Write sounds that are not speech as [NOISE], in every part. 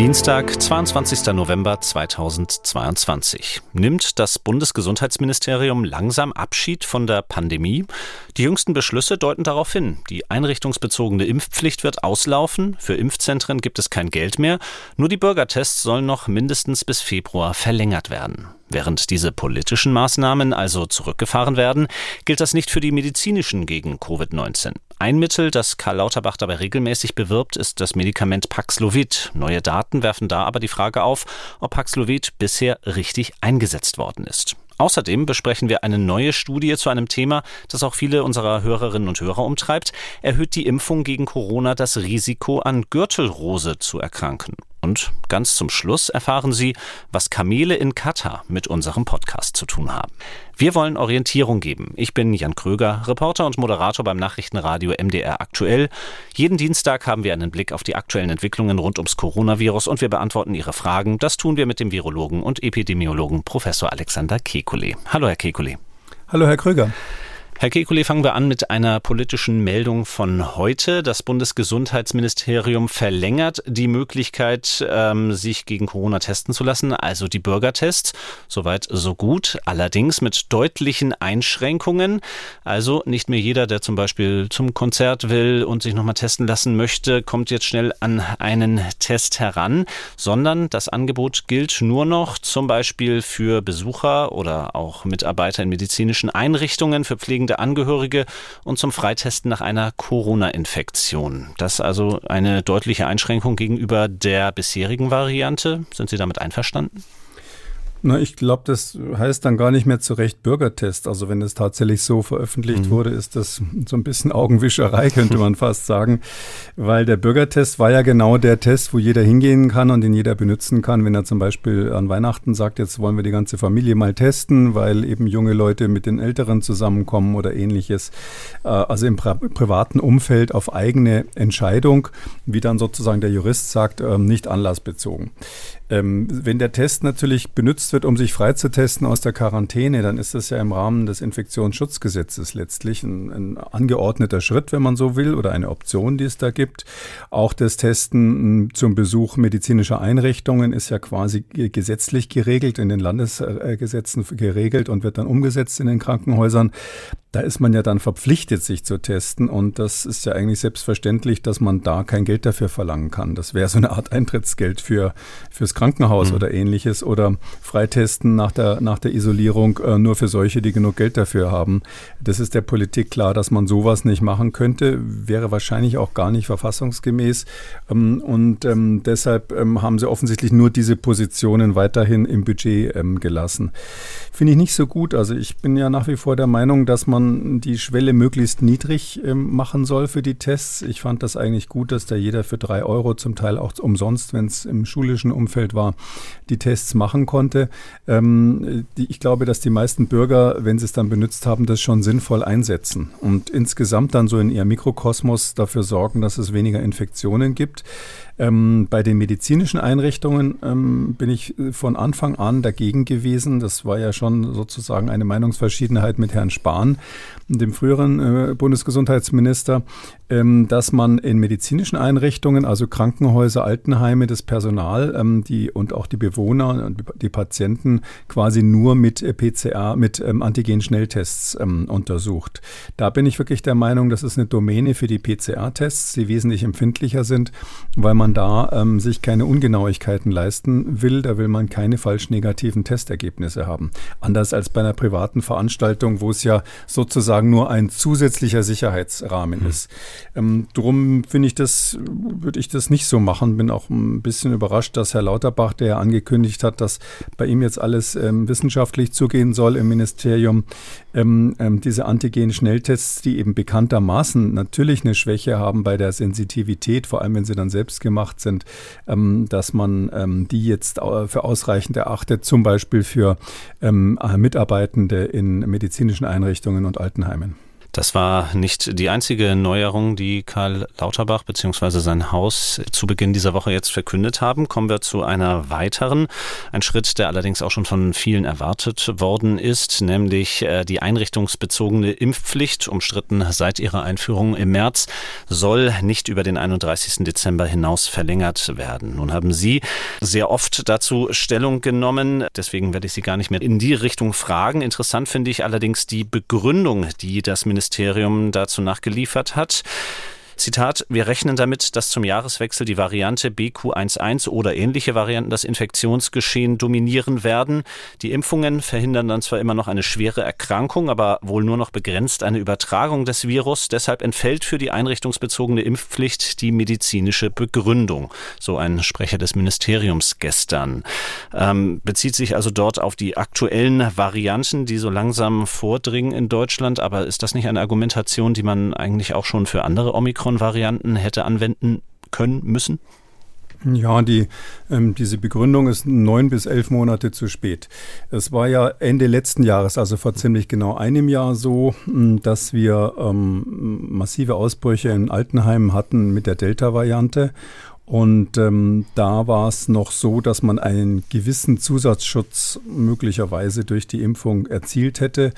Dienstag, 22. November 2022. Nimmt das Bundesgesundheitsministerium langsam Abschied von der Pandemie? Die jüngsten Beschlüsse deuten darauf hin. Die einrichtungsbezogene Impfpflicht wird auslaufen. Für Impfzentren gibt es kein Geld mehr. Nur die Bürgertests sollen noch mindestens bis Februar verlängert werden. Während diese politischen Maßnahmen also zurückgefahren werden, gilt das nicht für die medizinischen gegen Covid-19. Ein Mittel, das Karl Lauterbach dabei regelmäßig bewirbt, ist das Medikament Paxlovid. Neue Daten werfen da aber die Frage auf, ob Paxlovid bisher richtig eingesetzt worden ist. Außerdem besprechen wir eine neue Studie zu einem Thema, das auch viele unserer Hörerinnen und Hörer umtreibt. Erhöht die Impfung gegen Corona das Risiko, an Gürtelrose zu erkranken? Und ganz zum Schluss erfahren Sie, was Kamele in Katar mit unserem Podcast zu tun haben. Wir wollen Orientierung geben. Ich bin Jan Kröger, Reporter und Moderator beim Nachrichtenradio MDR aktuell. Jeden Dienstag haben wir einen Blick auf die aktuellen Entwicklungen rund ums Coronavirus und wir beantworten Ihre Fragen. Das tun wir mit dem Virologen und Epidemiologen Professor Alexander Kekulé. Hallo, Herr Kekulé. Hallo, Herr Kröger. Herr Kekulé, fangen wir an mit einer politischen Meldung von heute. Das Bundesgesundheitsministerium verlängert die Möglichkeit, ähm, sich gegen Corona testen zu lassen, also die Bürgertests. Soweit so gut, allerdings mit deutlichen Einschränkungen. Also nicht mehr jeder, der zum Beispiel zum Konzert will und sich nochmal testen lassen möchte, kommt jetzt schnell an einen Test heran, sondern das Angebot gilt nur noch zum Beispiel für Besucher oder auch Mitarbeiter in medizinischen Einrichtungen, für Pflegende pflegende Angehörige und zum Freitesten nach einer Corona-Infektion. Das ist also eine deutliche Einschränkung gegenüber der bisherigen Variante. Sind Sie damit einverstanden? Na, ich glaube, das heißt dann gar nicht mehr zu Recht Bürgertest. Also wenn es tatsächlich so veröffentlicht mhm. wurde, ist das so ein bisschen Augenwischerei, könnte man [LAUGHS] fast sagen. Weil der Bürgertest war ja genau der Test, wo jeder hingehen kann und den jeder benutzen kann, wenn er zum Beispiel an Weihnachten sagt, jetzt wollen wir die ganze Familie mal testen, weil eben junge Leute mit den Älteren zusammenkommen oder ähnliches. Äh, also im privaten Umfeld auf eigene Entscheidung, wie dann sozusagen der Jurist sagt, ähm, nicht anlassbezogen. Ähm, wenn der Test natürlich benutzt wird, um sich freizutesten aus der Quarantäne, dann ist das ja im Rahmen des Infektionsschutzgesetzes letztlich ein, ein, angeordneter Schritt, wenn man so will, oder eine Option, die es da gibt. Auch das Testen zum Besuch medizinischer Einrichtungen ist ja quasi gesetzlich geregelt, in den Landesgesetzen geregelt und wird dann umgesetzt in den Krankenhäusern. Da ist man ja dann verpflichtet, sich zu testen. Und das ist ja eigentlich selbstverständlich, dass man da kein Geld dafür verlangen kann. Das wäre so eine Art Eintrittsgeld für, fürs Krankenhaus mhm. oder ähnliches. Oder Freitesten nach der, nach der Isolierung äh, nur für solche, die genug Geld dafür haben. Das ist der Politik klar, dass man sowas nicht machen könnte. Wäre wahrscheinlich auch gar nicht verfassungsgemäß. Ähm, und ähm, deshalb ähm, haben sie offensichtlich nur diese Positionen weiterhin im Budget ähm, gelassen. Finde ich nicht so gut. Also ich bin ja nach wie vor der Meinung, dass man die Schwelle möglichst niedrig äh, machen soll für die Tests. Ich fand das eigentlich gut, dass da jeder für drei Euro, zum Teil auch umsonst, wenn es im schulischen Umfeld war, die Tests machen konnte. Ähm, die, ich glaube, dass die meisten Bürger, wenn sie es dann benutzt haben, das schon sinnvoll einsetzen und insgesamt dann so in ihr Mikrokosmos dafür sorgen, dass es weniger Infektionen gibt. Ähm, bei den medizinischen Einrichtungen ähm, bin ich äh, von Anfang an dagegen gewesen. Das war ja schon sozusagen eine Meinungsverschiedenheit mit Herrn Spahn, dem früheren äh, Bundesgesundheitsminister, ähm, dass man in medizinischen Einrichtungen, also Krankenhäuser, Altenheime, das Personal ähm, die, und auch die Bewohner und die Patienten quasi nur mit äh, PCR, mit ähm, Antigen-Schnelltests ähm, untersucht. Da bin ich wirklich der Meinung, das ist eine Domäne für die PCR-Tests, die wesentlich empfindlicher sind, weil man man da ähm, sich keine Ungenauigkeiten leisten will. Da will man keine falsch negativen Testergebnisse haben. Anders als bei einer privaten Veranstaltung, wo es ja sozusagen nur ein zusätzlicher Sicherheitsrahmen mhm. ist. Ähm, drum finde ich das, würde ich das nicht so machen. Bin auch ein bisschen überrascht, dass Herr Lauterbach, der ja angekündigt hat, dass bei ihm jetzt alles ähm, wissenschaftlich zugehen soll im Ministerium, ähm, ähm, diese Antigen-Schnelltests, die eben bekanntermaßen natürlich eine Schwäche haben bei der Sensitivität, vor allem wenn sie dann selbst gemacht gemacht sind, ähm, dass man ähm, die jetzt für ausreichend erachtet, zum Beispiel für ähm, Mitarbeitende in medizinischen Einrichtungen und Altenheimen. Das war nicht die einzige Neuerung, die Karl Lauterbach bzw. sein Haus zu Beginn dieser Woche jetzt verkündet haben. Kommen wir zu einer weiteren. Ein Schritt, der allerdings auch schon von vielen erwartet worden ist, nämlich äh, die einrichtungsbezogene Impfpflicht, umstritten seit ihrer Einführung im März, soll nicht über den 31. Dezember hinaus verlängert werden. Nun haben Sie sehr oft dazu Stellung genommen. Deswegen werde ich Sie gar nicht mehr in die Richtung fragen. Interessant finde ich allerdings die Begründung, die das Ministerium Ministerium dazu nachgeliefert hat. Zitat, wir rechnen damit, dass zum Jahreswechsel die Variante BQ11 oder ähnliche Varianten das Infektionsgeschehen dominieren werden. Die Impfungen verhindern dann zwar immer noch eine schwere Erkrankung, aber wohl nur noch begrenzt eine Übertragung des Virus. Deshalb entfällt für die einrichtungsbezogene Impfpflicht die medizinische Begründung. So ein Sprecher des Ministeriums gestern. Ähm, bezieht sich also dort auf die aktuellen Varianten, die so langsam vordringen in Deutschland. Aber ist das nicht eine Argumentation, die man eigentlich auch schon für andere Omikron Omikron-Varianten hätte anwenden können müssen? Ja, die, ähm, diese Begründung ist neun bis elf Monate zu spät. Es war ja Ende letzten Jahres, also vor ziemlich genau einem Jahr so, dass wir ähm, massive Ausbrüche in Altenheimen hatten mit der Delta-Variante und ähm, da war es noch so, dass man einen gewissen Zusatzschutz möglicherweise durch die Impfung erzielt hätte.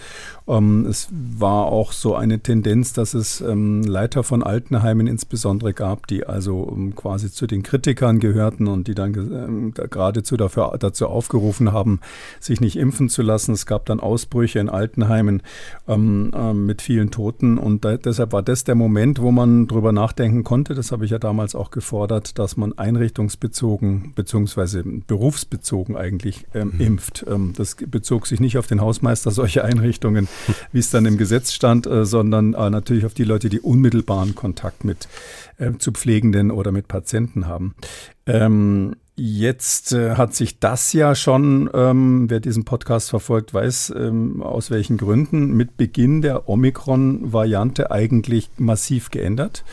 Ähm, es war auch so eine Tendenz, dass es ähm, Leiter von Altenheimen insbesondere gab, die also ähm, quasi zu den Kritikern gehörten und die dann ähm, geradezu dafür, dazu aufgerufen haben, sich nicht impfen zu lassen. Es gab dann Ausbrüche in Altenheimen ähm, äh, mit vielen Toten und da, deshalb war das der Moment, wo man drüber nachdenken konnte. Das habe ich ja damals auch gefordert dass man einrichtungsbezogen bzw. berufsbezogen eigentlich ähm, mhm. impft. Ähm, das bezog sich nicht auf den Hausmeister solcher [LAUGHS] Einrichtungen, wie es dann im Gesetz stand, äh, sondern äh, natürlich auf die Leute, die unmittelbaren Kontakt mit äh, zu Pflegenden oder mit Patienten haben. Ähm, Jetzt äh, hat sich das ja schon, ähm, wer diesen Podcast verfolgt, weiß ähm, aus welchen Gründen, mit Beginn der Omikron-Variante eigentlich massiv geändert.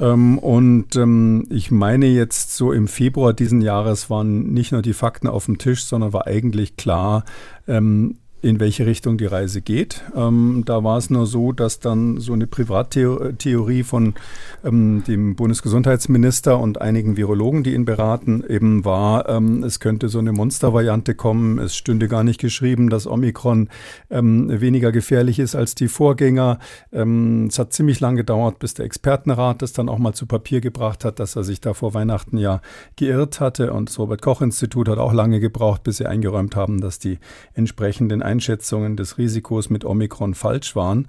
Ähm, und ähm, ich meine jetzt so im Februar diesen Jahres waren nicht nur die Fakten auf dem Tisch, sondern war eigentlich klar, ähm, in welche Richtung die Reise geht. Ähm, da war es nur so, dass dann so eine Privattheorie von ähm, dem Bundesgesundheitsminister und einigen Virologen, die ihn beraten, eben war, ähm, es könnte so eine Monstervariante kommen. Es stünde gar nicht geschrieben, dass Omikron ähm, weniger gefährlich ist als die Vorgänger. Ähm, es hat ziemlich lange gedauert, bis der Expertenrat das dann auch mal zu Papier gebracht hat, dass er sich da vor Weihnachten ja geirrt hatte. Und das Robert Koch Institut hat auch lange gebraucht, bis sie eingeräumt haben, dass die entsprechenden Einschätzungen des Risikos mit Omikron falsch waren.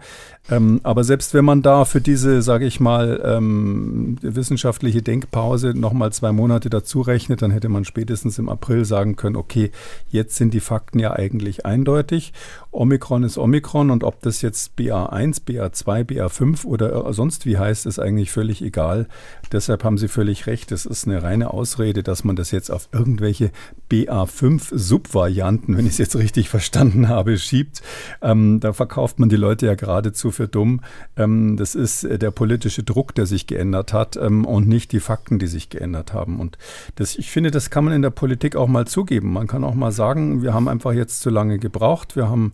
Ähm, aber selbst wenn man da für diese, sage ich mal, ähm, wissenschaftliche Denkpause nochmal zwei Monate dazu rechnet, dann hätte man spätestens im April sagen können, okay, jetzt sind die Fakten ja eigentlich eindeutig. Omikron ist Omikron und ob das jetzt BA1, BA2, BA5 oder sonst wie heißt, ist eigentlich völlig egal. Deshalb haben Sie völlig recht. Es ist eine reine Ausrede, dass man das jetzt auf irgendwelche BA5-Subvarianten, wenn ich es jetzt richtig verstanden habe, schiebt. Ähm, da verkauft man die Leute ja geradezu für dumm. Ähm, das ist äh, der politische Druck, der sich geändert hat ähm, und nicht die Fakten, die sich geändert haben. Und das, ich finde, das kann man in der Politik auch mal zugeben. Man kann auch mal sagen, wir haben einfach jetzt zu lange gebraucht. Wir haben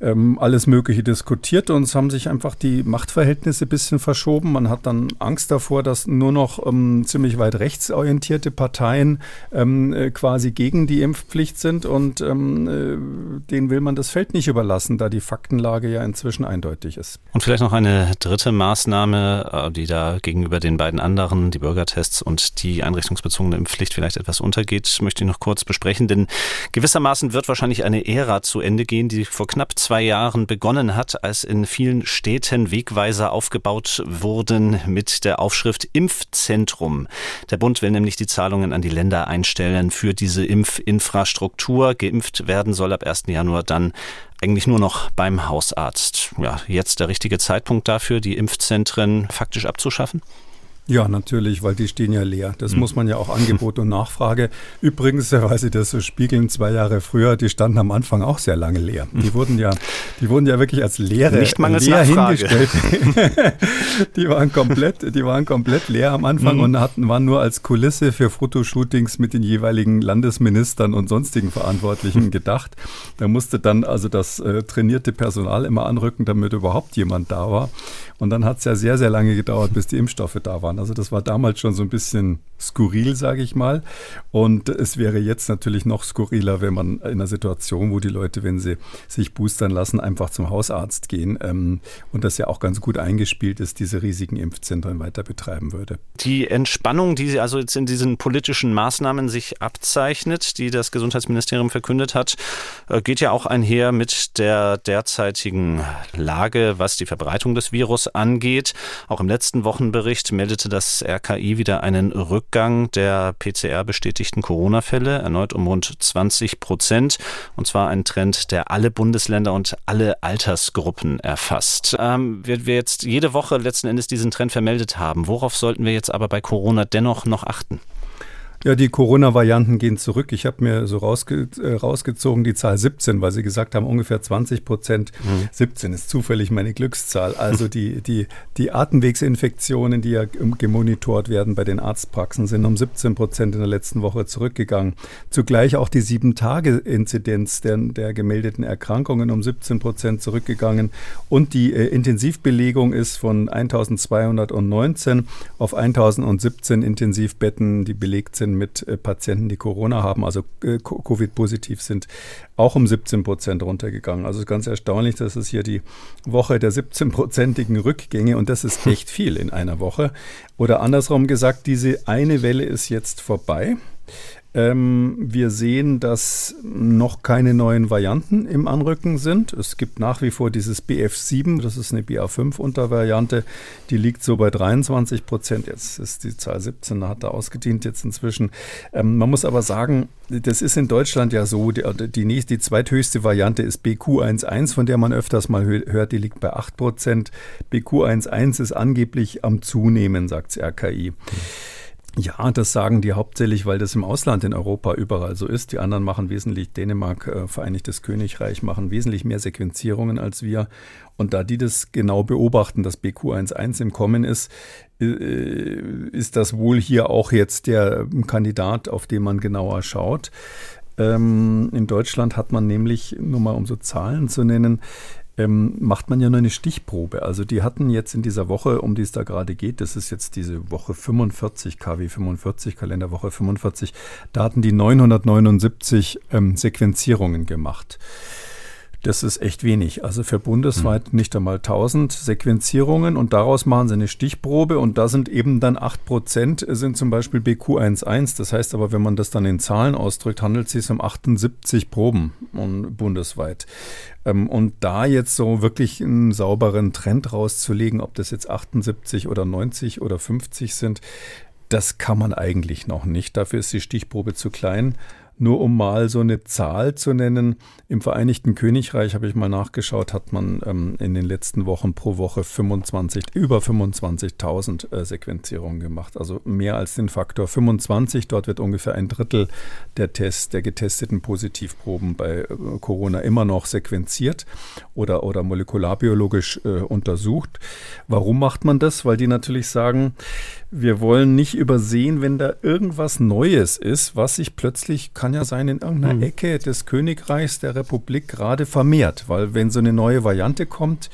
ähm, alles Mögliche diskutiert und es haben sich einfach die Machtverhältnisse ein bisschen verschoben. Man hat dann Angst davor, dass nur noch ähm, ziemlich weit rechtsorientierte Parteien ähm, äh, quasi gegen die Impfpflicht sind und ähm, äh, denen will man das Feld nicht überlassen, da die Faktenlage ja inzwischen eindeutig ist. Und vielleicht noch eine dritte Maßnahme, äh, die da gegenüber den beiden anderen, die Bürgertests und die einrichtungsbezogene Impfpflicht vielleicht etwas untergeht, möchte ich noch kurz besprechen, denn gewissermaßen wird wahrscheinlich eine Ära zu Ende gehen, die vor knapp zwei zwei Jahren begonnen hat, als in vielen Städten Wegweiser aufgebaut wurden mit der Aufschrift Impfzentrum. Der Bund will nämlich die Zahlungen an die Länder einstellen für diese Impfinfrastruktur. Geimpft werden soll ab 1. Januar dann eigentlich nur noch beim Hausarzt. Ja, jetzt der richtige Zeitpunkt dafür, die Impfzentren faktisch abzuschaffen? Ja, natürlich, weil die stehen ja leer. Das mhm. muss man ja auch Angebot und Nachfrage. [LAUGHS] Übrigens, weil Sie das so spiegeln, zwei Jahre früher, die standen am Anfang auch sehr lange leer. Die hm. wurden ja, die wurden ja wirklich als leere Nicht leer hingestellt. [LAUGHS] die waren komplett, die waren komplett leer am Anfang mhm. und hatten, waren nur als Kulisse für Fotoshootings mit den jeweiligen Landesministern und sonstigen Verantwortlichen gedacht. Da musste dann also das äh, trainierte Personal immer anrücken, damit überhaupt jemand da war. Und dann hat es ja sehr, sehr lange gedauert, bis die Impfstoffe da waren. Also das war damals schon so ein bisschen skurril, sage ich mal. Und es wäre jetzt natürlich noch skurriler, wenn man in einer Situation, wo die Leute, wenn sie sich boostern lassen, einfach zum Hausarzt gehen ähm, und das ja auch ganz gut eingespielt ist, diese riesigen Impfzentren weiter betreiben würde. Die Entspannung, die also jetzt in diesen politischen Maßnahmen sich abzeichnet, die das Gesundheitsministerium verkündet hat, äh, geht ja auch einher mit der derzeitigen Lage, was die Verbreitung des Virus angeht. Auch im letzten Wochenbericht meldete das RKI wieder einen Rückgang der PCR-bestätigten Corona-Fälle, erneut um rund 20 Prozent. Und zwar ein Trend, der alle Bundesländer und alle Altersgruppen erfasst. Ähm, wir, wir jetzt jede Woche letzten Endes diesen Trend vermeldet haben. Worauf sollten wir jetzt aber bei Corona dennoch noch achten? Ja, die Corona-Varianten gehen zurück. Ich habe mir so rausge äh, rausgezogen die Zahl 17, weil Sie gesagt haben, ungefähr 20 Prozent. Mhm. 17 ist zufällig meine Glückszahl. Also die, die, die Atemwegsinfektionen, die ja gemonitort werden bei den Arztpraxen, sind um 17 Prozent in der letzten Woche zurückgegangen. Zugleich auch die Sieben-Tage-Inzidenz der, der gemeldeten Erkrankungen um 17 Prozent zurückgegangen. Und die äh, Intensivbelegung ist von 1219 auf 1017 Intensivbetten, die belegt sind mit äh, Patienten, die Corona haben, also äh, Covid-positiv sind, auch um 17 Prozent runtergegangen. Also ganz erstaunlich, dass es hier die Woche der 17-prozentigen Rückgänge und das ist [LAUGHS] echt viel in einer Woche. Oder andersrum gesagt, diese eine Welle ist jetzt vorbei. Ähm, wir sehen, dass noch keine neuen Varianten im Anrücken sind. Es gibt nach wie vor dieses BF7, das ist eine BA5-Untervariante, die liegt so bei 23 Prozent. Jetzt ist die Zahl 17, hat da ausgedient jetzt inzwischen. Ähm, man muss aber sagen, das ist in Deutschland ja so, die, die, nächste, die zweithöchste Variante ist BQ11, von der man öfters mal hört, die liegt bei 8 Prozent. BQ11 ist angeblich am Zunehmen, sagt RKI. Mhm. Ja, das sagen die hauptsächlich, weil das im Ausland in Europa überall so ist. Die anderen machen wesentlich, Dänemark, äh, Vereinigtes Königreich machen wesentlich mehr Sequenzierungen als wir. Und da die das genau beobachten, dass BQ11 im Kommen ist, äh, ist das wohl hier auch jetzt der Kandidat, auf den man genauer schaut. Ähm, in Deutschland hat man nämlich, nur mal um so Zahlen zu nennen, ähm, macht man ja nur eine Stichprobe. Also die hatten jetzt in dieser Woche, um die es da gerade geht, das ist jetzt diese Woche 45, KW 45, Kalenderwoche 45, da hatten die 979 ähm, Sequenzierungen gemacht. Das ist echt wenig. Also für bundesweit mhm. nicht einmal 1000 Sequenzierungen und daraus machen sie eine Stichprobe und da sind eben dann 8 Prozent sind zum Beispiel BQ11. Das heißt aber, wenn man das dann in Zahlen ausdrückt, handelt es sich um 78 Proben bundesweit. Ähm, und da jetzt so wirklich einen sauberen Trend rauszulegen, ob das jetzt 78 oder 90 oder 50 sind, das kann man eigentlich noch nicht. Dafür ist die Stichprobe zu klein. Nur um mal so eine Zahl zu nennen, im Vereinigten Königreich habe ich mal nachgeschaut, hat man ähm, in den letzten Wochen pro Woche 25, über 25.000 äh, Sequenzierungen gemacht. Also mehr als den Faktor 25. Dort wird ungefähr ein Drittel der Tests, der getesteten Positivproben bei äh, Corona immer noch sequenziert oder, oder molekularbiologisch äh, untersucht. Warum macht man das? Weil die natürlich sagen, wir wollen nicht übersehen, wenn da irgendwas Neues ist, was sich plötzlich, kann ja sein, in irgendeiner mhm. Ecke des Königreichs der Republik gerade vermehrt. Weil wenn so eine neue Variante kommt,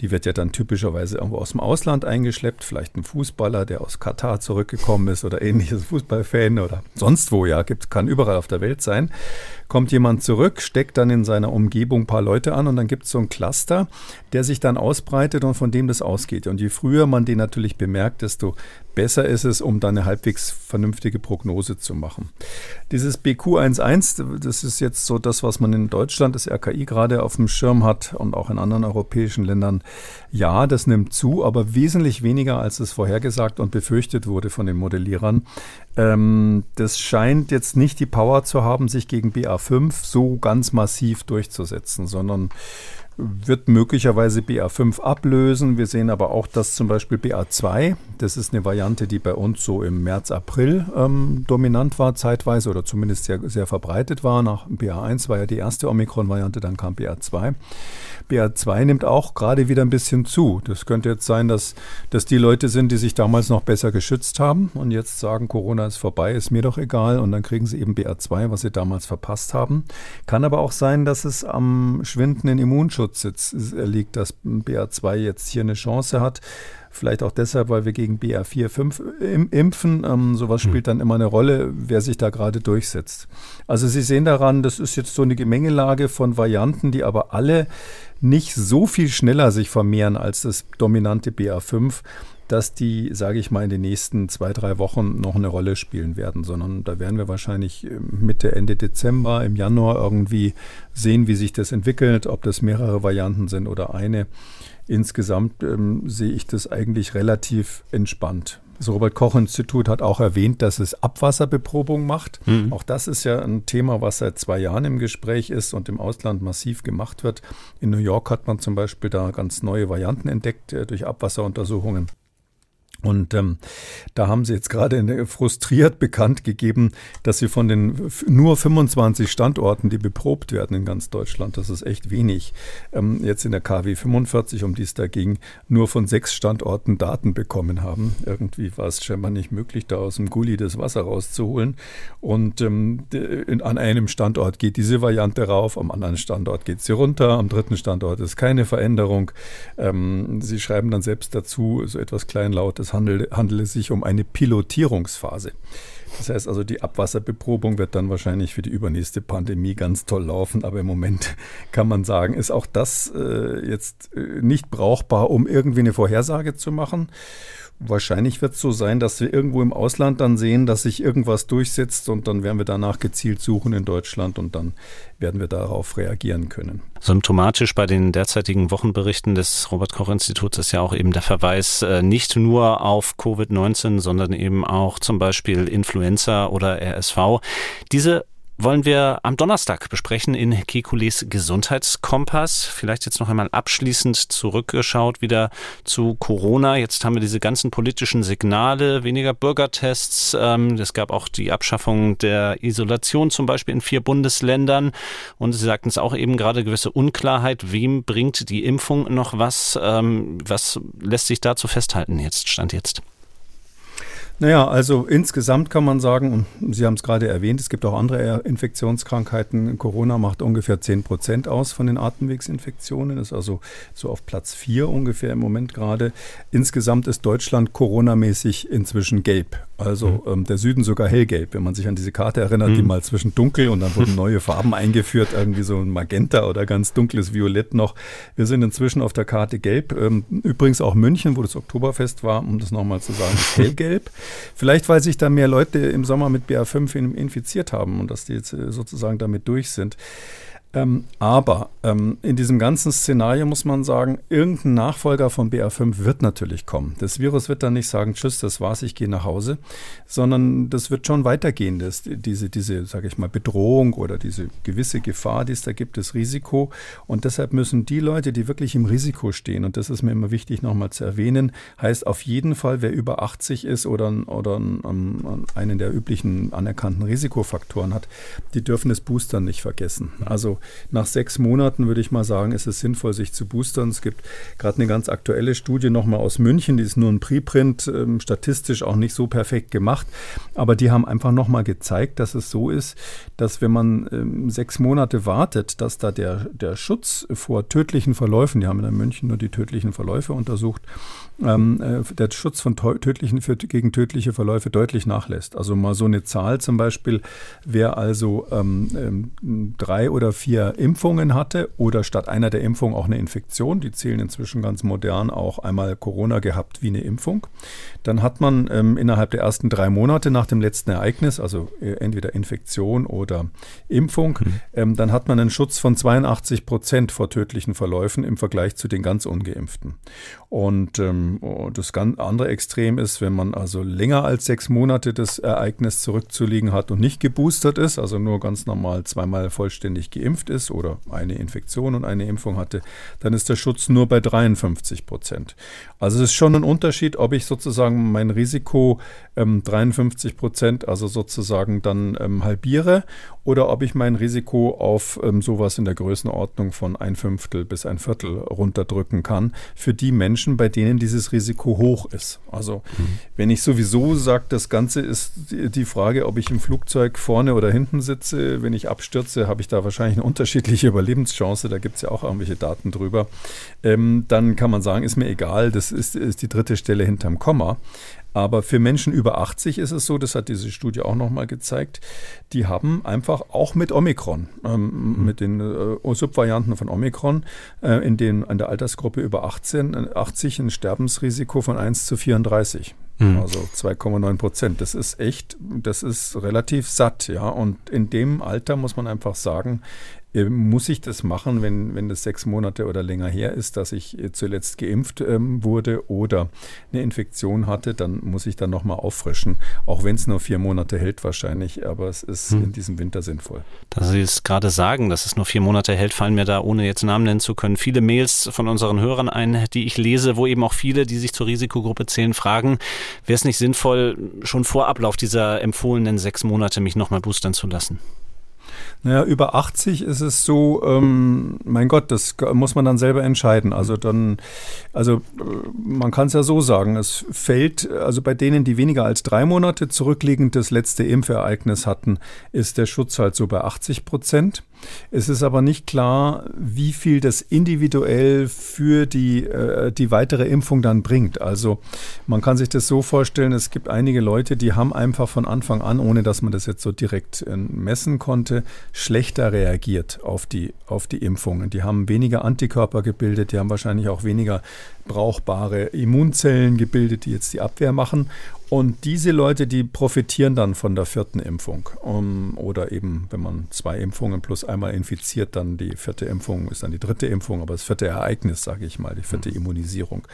die wird ja dann typischerweise irgendwo aus dem Ausland eingeschleppt, vielleicht ein Fußballer, der aus Katar zurückgekommen ist oder ähnliches Fußballfan oder sonst wo, ja, gibt, kann überall auf der Welt sein kommt jemand zurück, steckt dann in seiner Umgebung ein paar Leute an und dann gibt es so ein Cluster, der sich dann ausbreitet und von dem das ausgeht. Und je früher man den natürlich bemerkt, desto besser ist es, um dann eine halbwegs vernünftige Prognose zu machen. Dieses BQ11, das ist jetzt so das, was man in Deutschland, das RKI gerade auf dem Schirm hat und auch in anderen europäischen Ländern. Ja, das nimmt zu, aber wesentlich weniger, als es vorhergesagt und befürchtet wurde von den Modellierern. Ähm, das scheint jetzt nicht die Power zu haben, sich gegen BA5 so ganz massiv durchzusetzen, sondern wird möglicherweise BA5 ablösen. Wir sehen aber auch, dass zum Beispiel BA2, das ist eine Variante, die bei uns so im März, April ähm, dominant war zeitweise oder zumindest sehr, sehr verbreitet war. Nach BA1 war ja die erste Omikron-Variante, dann kam BA2. BA2 nimmt auch gerade wieder ein bisschen zu. Das könnte jetzt sein, dass das die Leute sind, die sich damals noch besser geschützt haben und jetzt sagen, Corona ist vorbei, ist mir doch egal und dann kriegen sie eben BA2, was sie damals verpasst haben. Kann aber auch sein, dass es am schwindenden Immunschutz jetzt liegt, dass BA2 jetzt hier eine Chance hat. Vielleicht auch deshalb, weil wir gegen BA4, 5 impfen. Ähm, sowas hm. spielt dann immer eine Rolle, wer sich da gerade durchsetzt. Also Sie sehen daran, das ist jetzt so eine Gemengelage von Varianten, die aber alle nicht so viel schneller sich vermehren als das dominante BA5 dass die, sage ich mal, in den nächsten zwei, drei Wochen noch eine Rolle spielen werden, sondern da werden wir wahrscheinlich Mitte, Ende Dezember, im Januar irgendwie sehen, wie sich das entwickelt, ob das mehrere Varianten sind oder eine. Insgesamt ähm, sehe ich das eigentlich relativ entspannt. Das Robert-Koch-Institut hat auch erwähnt, dass es Abwasserbeprobung macht. Mhm. Auch das ist ja ein Thema, was seit zwei Jahren im Gespräch ist und im Ausland massiv gemacht wird. In New York hat man zum Beispiel da ganz neue Varianten entdeckt äh, durch Abwasseruntersuchungen. Und ähm, da haben sie jetzt gerade frustriert bekannt gegeben, dass sie von den nur 25 Standorten, die beprobt werden in ganz Deutschland, das ist echt wenig, ähm, jetzt in der KW 45, um die es da ging, nur von sechs Standorten Daten bekommen haben. Irgendwie war es scheinbar nicht möglich, da aus dem Gully das Wasser rauszuholen. Und ähm, in, an einem Standort geht diese Variante rauf, am anderen Standort geht sie runter, am dritten Standort ist keine Veränderung. Ähm, sie schreiben dann selbst dazu so etwas kleinlautes, es handelt es sich um eine Pilotierungsphase. Das heißt also, die Abwasserbeprobung wird dann wahrscheinlich für die übernächste Pandemie ganz toll laufen. Aber im Moment [LAUGHS] kann man sagen, ist auch das äh, jetzt äh, nicht brauchbar, um irgendwie eine Vorhersage zu machen. Wahrscheinlich wird es so sein, dass wir irgendwo im Ausland dann sehen, dass sich irgendwas durchsetzt und dann werden wir danach gezielt suchen in Deutschland und dann werden wir darauf reagieren können. Symptomatisch bei den derzeitigen Wochenberichten des Robert Koch Instituts ist ja auch eben der Verweis äh, nicht nur auf Covid-19, sondern eben auch zum Beispiel Influenza oder RSV. Diese wollen wir am Donnerstag besprechen in Kekules Gesundheitskompass. Vielleicht jetzt noch einmal abschließend zurückgeschaut wieder zu Corona. Jetzt haben wir diese ganzen politischen Signale, weniger Bürgertests. Ähm, es gab auch die Abschaffung der Isolation zum Beispiel in vier Bundesländern. Und Sie sagten es auch eben gerade gewisse Unklarheit. Wem bringt die Impfung noch was? Ähm, was lässt sich dazu festhalten jetzt, Stand jetzt? Naja, also insgesamt kann man sagen, und Sie haben es gerade erwähnt, es gibt auch andere Infektionskrankheiten. Corona macht ungefähr 10 Prozent aus von den Atemwegsinfektionen, ist also so auf Platz 4 ungefähr im Moment gerade. Insgesamt ist Deutschland coronamäßig inzwischen gelb. Also mhm. ähm, der Süden sogar hellgelb, wenn man sich an diese Karte erinnert, mhm. die mal zwischen dunkel und dann wurden neue Farben eingeführt, irgendwie so ein Magenta oder ganz dunkles Violett noch. Wir sind inzwischen auf der Karte gelb. Ähm, übrigens auch München, wo das Oktoberfest war, um das nochmal zu sagen, hellgelb. Vielleicht, weil sich da mehr Leute im Sommer mit BA5 infiziert haben und dass die jetzt äh, sozusagen damit durch sind. Ähm, aber ähm, in diesem ganzen Szenario muss man sagen, irgendein Nachfolger von BA5 wird natürlich kommen. Das Virus wird dann nicht sagen, tschüss, das war's, ich gehe nach Hause, sondern das wird schon weitergehen. Das, diese, diese, sage ich mal, Bedrohung oder diese gewisse Gefahr, die es da gibt, das Risiko. Und deshalb müssen die Leute, die wirklich im Risiko stehen, und das ist mir immer wichtig nochmal zu erwähnen, heißt auf jeden Fall, wer über 80 ist oder, oder einen der üblichen anerkannten Risikofaktoren hat, die dürfen das Boostern nicht vergessen. Also nach sechs Monaten würde ich mal sagen, ist es sinnvoll, sich zu boostern. Es gibt gerade eine ganz aktuelle Studie nochmal aus München, die ist nur ein Preprint, ähm, statistisch auch nicht so perfekt gemacht, aber die haben einfach nochmal gezeigt, dass es so ist, dass wenn man ähm, sechs Monate wartet, dass da der, der Schutz vor tödlichen Verläufen, die haben in München nur die tödlichen Verläufe untersucht, ähm, äh, der Schutz von tödlichen, für, gegen tödliche Verläufe deutlich nachlässt. Also mal so eine Zahl zum Beispiel, wer also ähm, ähm, drei oder vier vier Impfungen hatte oder statt einer der Impfungen auch eine Infektion, die zählen inzwischen ganz modern auch einmal Corona gehabt wie eine Impfung, dann hat man ähm, innerhalb der ersten drei Monate nach dem letzten Ereignis, also äh, entweder Infektion oder Impfung, mhm. ähm, dann hat man einen Schutz von 82 Prozent vor tödlichen Verläufen im Vergleich zu den ganz ungeimpften. Und ähm, oh, das ganz andere Extrem ist, wenn man also länger als sechs Monate das Ereignis zurückzulegen hat und nicht geboostert ist, also nur ganz normal zweimal vollständig geimpft ist oder eine Infektion und eine Impfung hatte, dann ist der Schutz nur bei 53 Prozent. Also es ist schon ein Unterschied, ob ich sozusagen mein Risiko ähm, 53 Prozent, also sozusagen dann ähm, halbiere, oder ob ich mein Risiko auf ähm, sowas in der Größenordnung von ein Fünftel bis ein Viertel runterdrücken kann für die Menschen, bei denen dieses Risiko hoch ist. Also mhm. wenn ich sowieso sage, das Ganze ist die Frage, ob ich im Flugzeug vorne oder hinten sitze, wenn ich abstürze, habe ich da wahrscheinlich eine unterschiedliche Überlebenschance, da gibt es ja auch irgendwelche Daten drüber, ähm, dann kann man sagen, ist mir egal, das ist, ist die dritte Stelle hinterm Komma. Aber für Menschen über 80 ist es so, das hat diese Studie auch nochmal gezeigt, die haben einfach auch mit Omikron, ähm, mhm. mit den äh, Subvarianten von Omikron, äh, in, den, in der Altersgruppe über 18, 80 ein Sterbensrisiko von 1 zu 34. Mhm. Also 2,9 Prozent. Das ist echt, das ist relativ satt, ja. Und in dem Alter muss man einfach sagen, muss ich das machen, wenn, wenn das sechs Monate oder länger her ist, dass ich äh, zuletzt geimpft ähm, wurde oder eine Infektion hatte, dann muss ich dann nochmal auffrischen. Auch wenn es nur vier Monate hält wahrscheinlich, aber es ist hm. in diesem Winter sinnvoll. Da Sie es gerade sagen, dass es nur vier Monate hält, fallen mir da, ohne jetzt Namen nennen zu können, viele Mails von unseren Hörern ein, die ich lese, wo eben auch viele, die sich zur Risikogruppe zählen, fragen, wäre es nicht sinnvoll, schon vor Ablauf dieser empfohlenen sechs Monate mich nochmal boostern zu lassen? Naja, über 80 ist es so, ähm, mein Gott, das muss man dann selber entscheiden. Also dann, also äh, man kann es ja so sagen, es fällt, also bei denen, die weniger als drei Monate zurückliegend das letzte Impfereignis hatten, ist der Schutz halt so bei 80 Prozent. Es ist aber nicht klar, wie viel das individuell für die, äh, die weitere Impfung dann bringt. Also man kann sich das so vorstellen, es gibt einige Leute, die haben einfach von Anfang an, ohne dass man das jetzt so direkt äh, messen konnte, schlechter reagiert auf die, auf die Impfungen. Die haben weniger Antikörper gebildet, die haben wahrscheinlich auch weniger brauchbare Immunzellen gebildet, die jetzt die Abwehr machen. Und diese Leute, die profitieren dann von der vierten Impfung. Um, oder eben, wenn man zwei Impfungen plus einmal infiziert, dann die vierte Impfung ist dann die dritte Impfung, aber das vierte Ereignis, sage ich mal, die vierte Immunisierung.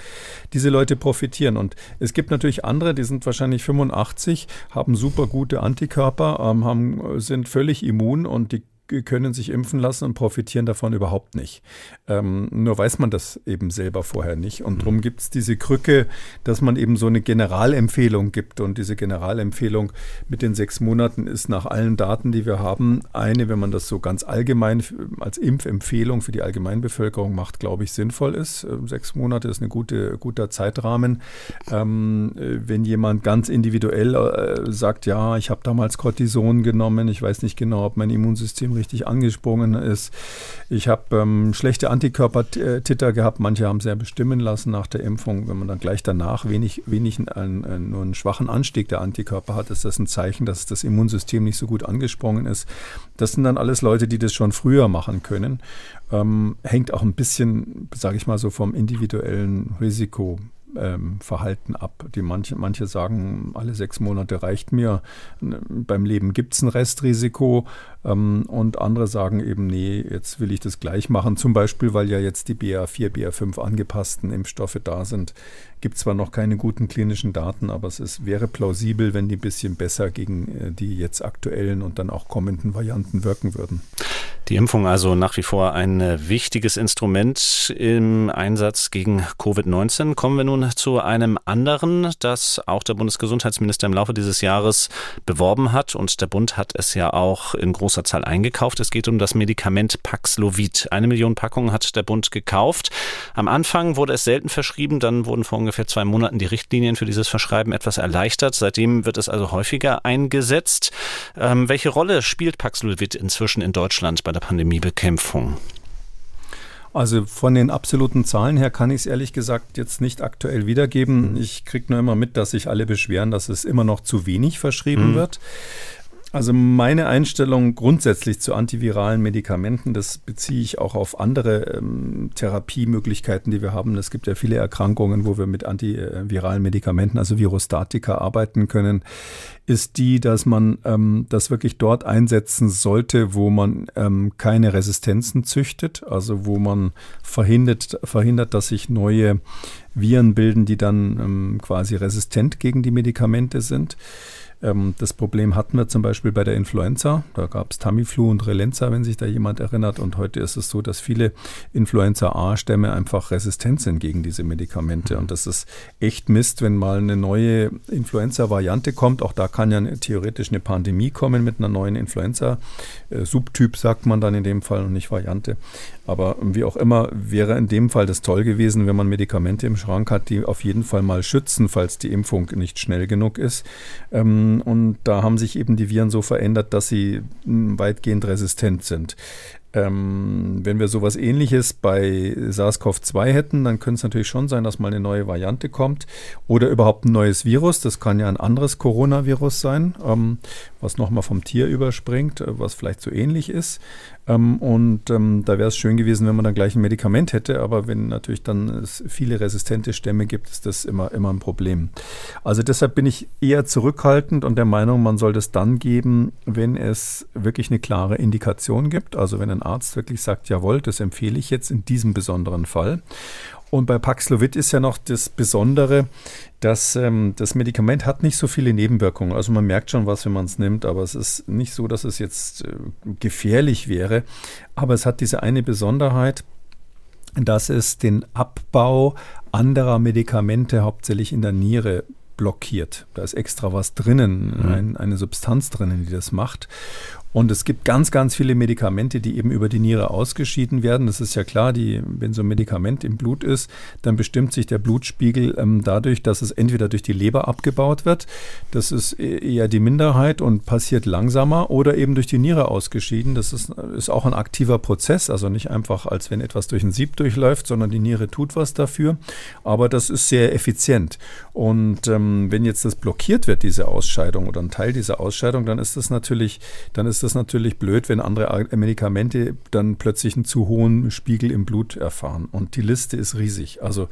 Diese Leute profitieren. Und es gibt natürlich andere, die sind wahrscheinlich 85, haben super gute Antikörper, ähm, haben, sind völlig immun und die können sich impfen lassen und profitieren davon überhaupt nicht. Ähm, nur weiß man das eben selber vorher nicht. Und darum gibt es diese Krücke, dass man eben so eine Generalempfehlung gibt. Und diese Generalempfehlung mit den sechs Monaten ist nach allen Daten, die wir haben, eine, wenn man das so ganz allgemein als Impfempfehlung für die Allgemeinbevölkerung macht, glaube ich, sinnvoll ist. Ähm, sechs Monate ist ein gute, guter Zeitrahmen. Ähm, wenn jemand ganz individuell äh, sagt, ja, ich habe damals Cortison genommen, ich weiß nicht genau, ob mein Immunsystem richtig angesprungen ist. Ich habe ähm, schlechte Antikörpertitter gehabt. Manche haben sehr bestimmen lassen nach der Impfung. Wenn man dann gleich danach wenig, wenig einen, einen, nur einen schwachen Anstieg der Antikörper hat, ist das ein Zeichen, dass das Immunsystem nicht so gut angesprungen ist. Das sind dann alles Leute, die das schon früher machen können. Ähm, hängt auch ein bisschen, sage ich mal so, vom individuellen Risiko ähm, Verhalten ab. Die manche, manche sagen, alle sechs Monate reicht mir. Beim Leben gibt es ein Restrisiko. Ähm, und andere sagen eben, nee, jetzt will ich das gleich machen. Zum Beispiel, weil ja jetzt die BA4, BA5 angepassten Impfstoffe da sind. Gibt zwar noch keine guten klinischen Daten, aber es ist, wäre plausibel, wenn die ein bisschen besser gegen äh, die jetzt aktuellen und dann auch kommenden Varianten wirken würden. Die Impfung also nach wie vor ein äh, wichtiges Instrument im Einsatz gegen Covid-19. Kommen wir nun zu einem anderen, das auch der Bundesgesundheitsminister im Laufe dieses Jahres beworben hat. Und der Bund hat es ja auch in großer Zahl eingekauft. Es geht um das Medikament Paxlovid. Eine Million Packungen hat der Bund gekauft. Am Anfang wurde es selten verschrieben. Dann wurden vor ungefähr zwei Monaten die Richtlinien für dieses Verschreiben etwas erleichtert. Seitdem wird es also häufiger eingesetzt. Ähm, welche Rolle spielt Paxlovid inzwischen in Deutschland bei der Pandemiebekämpfung? Also von den absoluten Zahlen her kann ich es ehrlich gesagt jetzt nicht aktuell wiedergeben. Mhm. Ich kriege nur immer mit, dass sich alle beschweren, dass es immer noch zu wenig verschrieben mhm. wird. Also meine Einstellung grundsätzlich zu antiviralen Medikamenten, das beziehe ich auch auf andere ähm, Therapiemöglichkeiten, die wir haben. Es gibt ja viele Erkrankungen, wo wir mit antiviralen Medikamenten, also Virostatika, arbeiten können, ist die, dass man ähm, das wirklich dort einsetzen sollte, wo man ähm, keine Resistenzen züchtet, also wo man verhindert, verhindert, dass sich neue Viren bilden, die dann ähm, quasi resistent gegen die Medikamente sind. Ähm, das Problem hatten wir zum Beispiel bei der Influenza. Da gab es Tamiflu und Relenza, wenn sich da jemand erinnert. Und heute ist es so, dass viele Influenza-A-Stämme einfach resistent sind gegen diese Medikamente. Und das ist echt Mist, wenn mal eine neue Influenza-Variante kommt. Auch da kann ja theoretisch eine Pandemie kommen mit einer neuen Influenza-Subtyp, sagt man dann in dem Fall und nicht Variante. Aber wie auch immer, wäre in dem Fall das toll gewesen, wenn man Medikamente im Schrank hat, die auf jeden Fall mal schützen, falls die Impfung nicht schnell genug ist. Ähm, und da haben sich eben die Viren so verändert, dass sie hm, weitgehend resistent sind. Ähm, wenn wir sowas ähnliches bei SARS-CoV-2 hätten, dann könnte es natürlich schon sein, dass mal eine neue Variante kommt oder überhaupt ein neues Virus. Das kann ja ein anderes Coronavirus sein, ähm, was nochmal vom Tier überspringt, äh, was vielleicht so ähnlich ist. Ähm, und ähm, da wäre es schön gewesen, wenn man dann gleich ein Medikament hätte. Aber wenn natürlich dann es viele resistente Stämme gibt, ist das immer, immer ein Problem. Also deshalb bin ich eher zurückhaltend und der Meinung, man soll das dann geben, wenn es wirklich eine klare Indikation gibt. Also wenn ein Arzt wirklich sagt, jawohl, das empfehle ich jetzt in diesem besonderen Fall. Und bei Paxlovid ist ja noch das Besondere, dass ähm, das Medikament hat nicht so viele Nebenwirkungen. Also man merkt schon was, wenn man es nimmt, aber es ist nicht so, dass es jetzt äh, gefährlich wäre. Aber es hat diese eine Besonderheit, dass es den Abbau anderer Medikamente hauptsächlich in der Niere blockiert. Da ist extra was drinnen, mhm. ein, eine Substanz drinnen, die das macht. Und es gibt ganz, ganz viele Medikamente, die eben über die Niere ausgeschieden werden. Das ist ja klar, die, wenn so ein Medikament im Blut ist, dann bestimmt sich der Blutspiegel ähm, dadurch, dass es entweder durch die Leber abgebaut wird, das ist e-, eher die Minderheit und passiert langsamer, oder eben durch die Niere ausgeschieden. Das ist, ist auch ein aktiver Prozess, also nicht einfach, als wenn etwas durch ein Sieb durchläuft, sondern die Niere tut was dafür. Aber das ist sehr effizient. Und ähm, wenn jetzt das blockiert wird, diese Ausscheidung oder ein Teil dieser Ausscheidung, dann ist das natürlich, dann ist das natürlich blöd, wenn andere Medikamente dann plötzlich einen zu hohen Spiegel im Blut erfahren. Und die Liste ist riesig. Also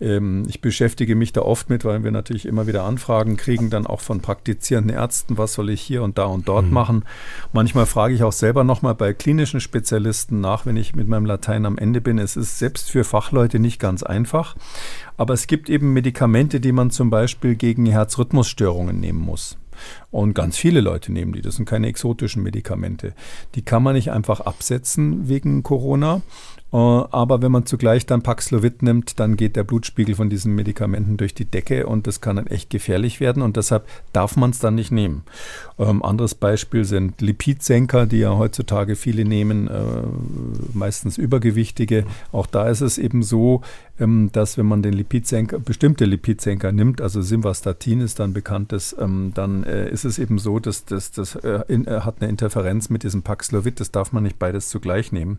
ähm, ich beschäftige mich da oft mit, weil wir natürlich immer wieder Anfragen kriegen, dann auch von praktizierenden Ärzten, was soll ich hier und da und dort mhm. machen. Manchmal frage ich auch selber nochmal bei klinischen Spezialisten nach, wenn ich mit meinem Latein am Ende bin. Es ist selbst für Fachleute nicht ganz einfach. Aber es gibt eben Medikamente, die man zum Beispiel gegen Herzrhythmusstörungen nehmen muss. Und ganz viele Leute nehmen die. Das sind keine exotischen Medikamente. Die kann man nicht einfach absetzen wegen Corona. Äh, aber wenn man zugleich dann Paxlovid nimmt, dann geht der Blutspiegel von diesen Medikamenten durch die Decke und das kann dann echt gefährlich werden und deshalb darf man es dann nicht nehmen. Ähm, anderes Beispiel sind Lipidsenker, die ja heutzutage viele nehmen, äh, meistens Übergewichtige. Auch da ist es eben so, ähm, dass wenn man den Lipidsenker, bestimmte Lipidsenker nimmt, also Simvastatin ist dann bekanntes, ähm, dann äh, ist es eben so, dass das, äh, in, äh, hat eine Interferenz mit diesem Paxlovid, das darf man nicht beides zugleich nehmen.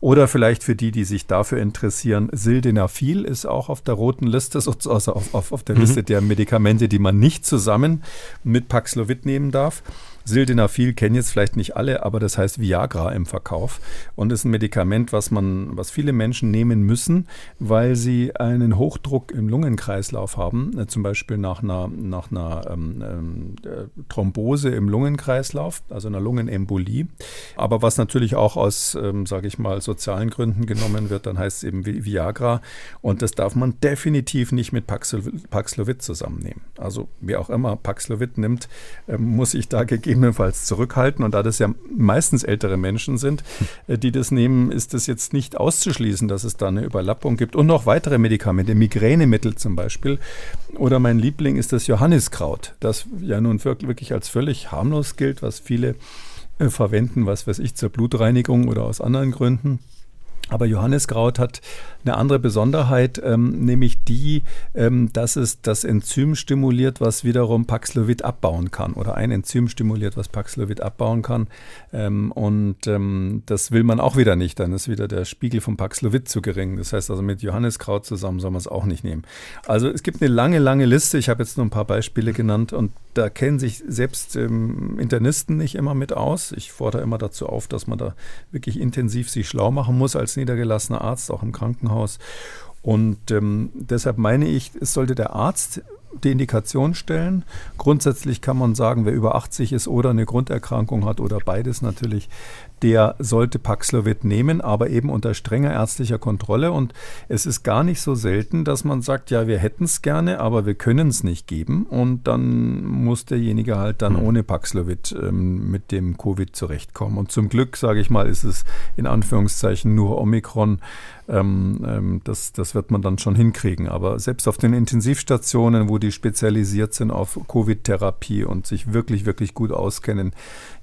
Oder vielleicht für die, die sich dafür interessieren, Sildenafil ist auch auf der roten Liste, also auf, auf, auf der mhm. Liste der Medikamente, die man nicht zusammen mit Paxlovid nehmen darf. Sildenafil kennen jetzt vielleicht nicht alle, aber das heißt Viagra im Verkauf und ist ein Medikament, was man, was viele Menschen nehmen müssen, weil sie einen Hochdruck im Lungenkreislauf haben, äh, zum Beispiel nach einer, nach einer ähm, ähm, äh, Thrombose im Lungenkreislauf, also einer Lungenembolie. Aber was natürlich auch aus, ähm, sage ich mal, sozialen Gründen genommen wird, dann heißt es eben Viagra und das darf man definitiv nicht mit Paxlovid zusammennehmen. Also wer auch immer Paxlovid nimmt, äh, muss sich da [LAUGHS] gegeben gegebenenfalls zurückhalten. Und da das ja meistens ältere Menschen sind, äh, die das nehmen, ist es jetzt nicht auszuschließen, dass es da eine Überlappung gibt. Und noch weitere Medikamente, Migränemittel zum Beispiel. Oder mein Liebling ist das Johanniskraut, das ja nun wirklich als völlig harmlos gilt, was viele äh, verwenden, was weiß ich, zur Blutreinigung oder aus anderen Gründen. Aber Johanniskraut hat eine andere Besonderheit, ähm, nämlich die, ähm, dass es das Enzym stimuliert, was wiederum Paxlovid abbauen kann oder ein Enzym stimuliert, was Paxlovid abbauen kann. Ähm, und ähm, das will man auch wieder nicht. Dann ist wieder der Spiegel vom Paxlovid zu gering. Das heißt also mit Johanniskraut zusammen soll man es auch nicht nehmen. Also es gibt eine lange, lange Liste. Ich habe jetzt nur ein paar Beispiele genannt und da kennen sich selbst ähm, Internisten nicht immer mit aus. Ich fordere immer dazu auf, dass man da wirklich intensiv sich schlau machen muss als niedergelassener Arzt, auch im Krankenhaus. Und ähm, deshalb meine ich, es sollte der Arzt die Indikation stellen. Grundsätzlich kann man sagen, wer über 80 ist oder eine Grunderkrankung hat oder beides natürlich, der sollte Paxlovid nehmen, aber eben unter strenger ärztlicher Kontrolle. Und es ist gar nicht so selten, dass man sagt, ja, wir hätten es gerne, aber wir können es nicht geben. Und dann muss derjenige halt dann mhm. ohne Paxlovid ähm, mit dem Covid zurechtkommen. Und zum Glück, sage ich mal, ist es in Anführungszeichen nur Omikron. Ähm, ähm, das, das wird man dann schon hinkriegen. Aber selbst auf den Intensivstationen, wo die spezialisiert sind auf Covid-Therapie und sich wirklich, wirklich gut auskennen,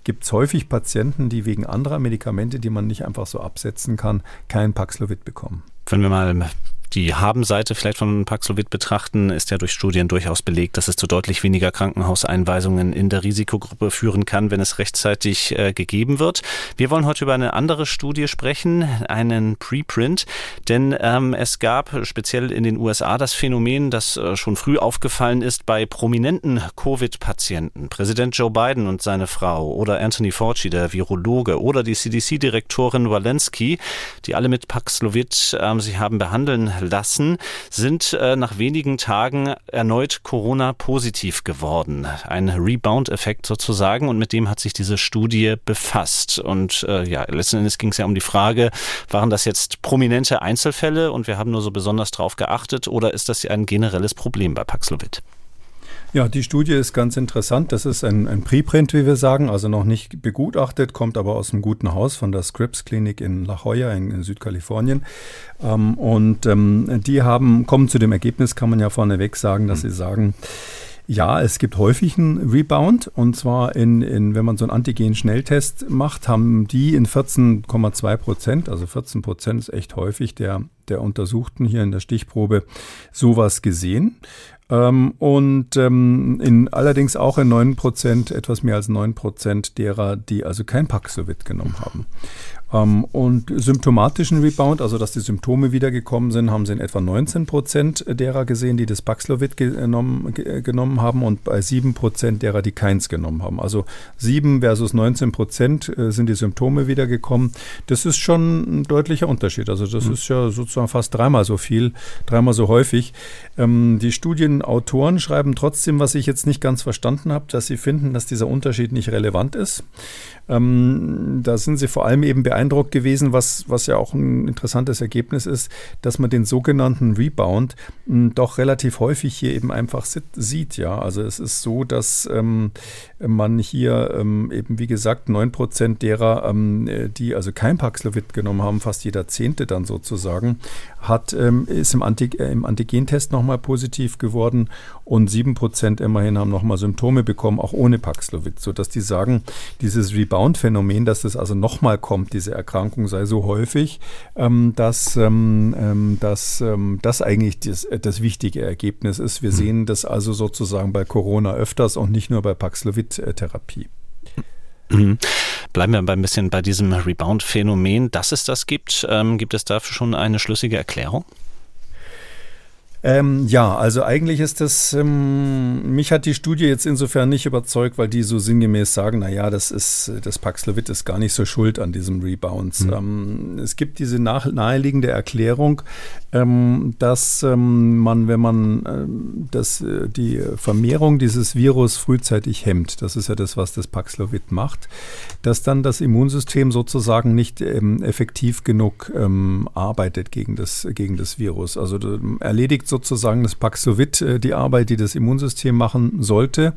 gibt es häufig Patienten, die wegen anderer Medikamente, die man nicht einfach so absetzen kann, kein Paxlovid bekommen. Wenn wir mal die Habenseite vielleicht von Paxlovid betrachten, ist ja durch Studien durchaus belegt, dass es zu deutlich weniger Krankenhauseinweisungen in der Risikogruppe führen kann, wenn es rechtzeitig äh, gegeben wird. Wir wollen heute über eine andere Studie sprechen, einen Preprint, denn ähm, es gab speziell in den USA das Phänomen, das äh, schon früh aufgefallen ist bei prominenten Covid-Patienten. Präsident Joe Biden und seine Frau oder Anthony Fauci, der Virologe, oder die CDC-Direktorin Walensky, die alle mit Paxlovid ähm, sie haben behandeln lassen, sind äh, nach wenigen Tagen erneut Corona-positiv geworden. Ein Rebound-Effekt sozusagen und mit dem hat sich diese Studie befasst. Und äh, ja, letzten Endes ging es ja um die Frage, waren das jetzt prominente Einzelfälle und wir haben nur so besonders drauf geachtet oder ist das ein generelles Problem bei Paxlovid? Ja, die Studie ist ganz interessant. Das ist ein, ein Preprint, wie wir sagen, also noch nicht begutachtet, kommt aber aus einem guten Haus von der Scripps Klinik in La Jolla in, in Südkalifornien. Ähm, und ähm, die haben, kommen zu dem Ergebnis, kann man ja vorneweg sagen, dass mhm. sie sagen, ja, es gibt häufig einen Rebound und zwar in, in wenn man so einen Antigen-Schnelltest macht, haben die in 14,2 Prozent, also 14 Prozent ist echt häufig der, der Untersuchten hier in der Stichprobe sowas gesehen. Ähm, und ähm, in, allerdings auch in 9 Prozent, etwas mehr als 9 Prozent derer, die also kein Paxlovid genommen haben. Ähm, und symptomatischen Rebound, also dass die Symptome wiedergekommen sind, haben sie in etwa 19 Prozent derer gesehen, die das Paxlovid genommen, genommen haben und bei 7 Prozent derer, die keins genommen haben. Also 7 versus 19 Prozent äh, sind die Symptome wiedergekommen. Das ist schon ein deutlicher Unterschied. Also das mhm. ist ja sozusagen fast dreimal so viel, dreimal so häufig. Ähm, die Studienautoren schreiben trotzdem, was ich jetzt nicht ganz verstanden habe, dass sie finden, dass dieser Unterschied nicht relevant ist. Ähm, da sind sie vor allem eben beeindruckt gewesen, was, was ja auch ein interessantes Ergebnis ist, dass man den sogenannten Rebound hm, doch relativ häufig hier eben einfach sieht. Ja, also es ist so, dass ähm, man hier ähm, eben, wie gesagt, 9% derer, ähm, die also kein Paxlovid genommen haben, fast jeder Zehnte dann sozusagen, hat, ähm, ist im, Anti äh, im Antigentest nochmal positiv geworden und 7% immerhin haben nochmal Symptome bekommen, auch ohne Paxlovid, sodass die sagen, dieses Rebound-Phänomen, dass das also nochmal kommt, diese Erkrankung sei so häufig, ähm, dass, ähm, ähm dass ähm, das eigentlich das, das wichtige Ergebnis ist. Wir mhm. sehen das also sozusagen bei Corona öfters und nicht nur bei Paxlovid-Therapie. Mhm. Bleiben wir ein bisschen bei diesem Rebound-Phänomen, dass es das gibt. Ähm, gibt es dafür schon eine schlüssige Erklärung? Ähm, ja, also eigentlich ist das, ähm, mich hat die Studie jetzt insofern nicht überzeugt, weil die so sinngemäß sagen, naja, das ist, das Paxlovid ist gar nicht so schuld an diesem Rebounds. Mhm. Ähm, es gibt diese nach, naheliegende Erklärung, ähm, dass ähm, man, wenn man ähm, das, äh, die Vermehrung dieses Virus frühzeitig hemmt, das ist ja das, was das Paxlovid macht, dass dann das Immunsystem sozusagen nicht effektiv genug arbeitet gegen das, gegen das Virus. Also erledigt so sozusagen das Paxlovid äh, die Arbeit, die das Immunsystem machen sollte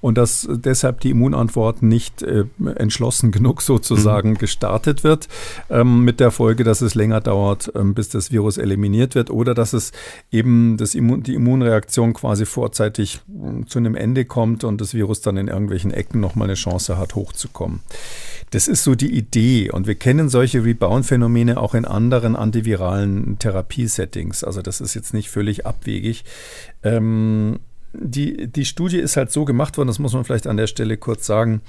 und dass deshalb die Immunantwort nicht äh, entschlossen genug sozusagen mhm. gestartet wird, ähm, mit der Folge, dass es länger dauert, ähm, bis das Virus eliminiert wird oder dass es eben das Immun, die Immunreaktion quasi vorzeitig äh, zu einem Ende kommt und das Virus dann in irgendwelchen Ecken nochmal eine Chance hat, hochzukommen. Das ist so die Idee und wir kennen solche Rebound-Phänomene auch in anderen antiviralen Therapiesettings. Also das ist jetzt nicht völlig abwegig. Ähm, die, die Studie ist halt so gemacht worden, das muss man vielleicht an der Stelle kurz sagen.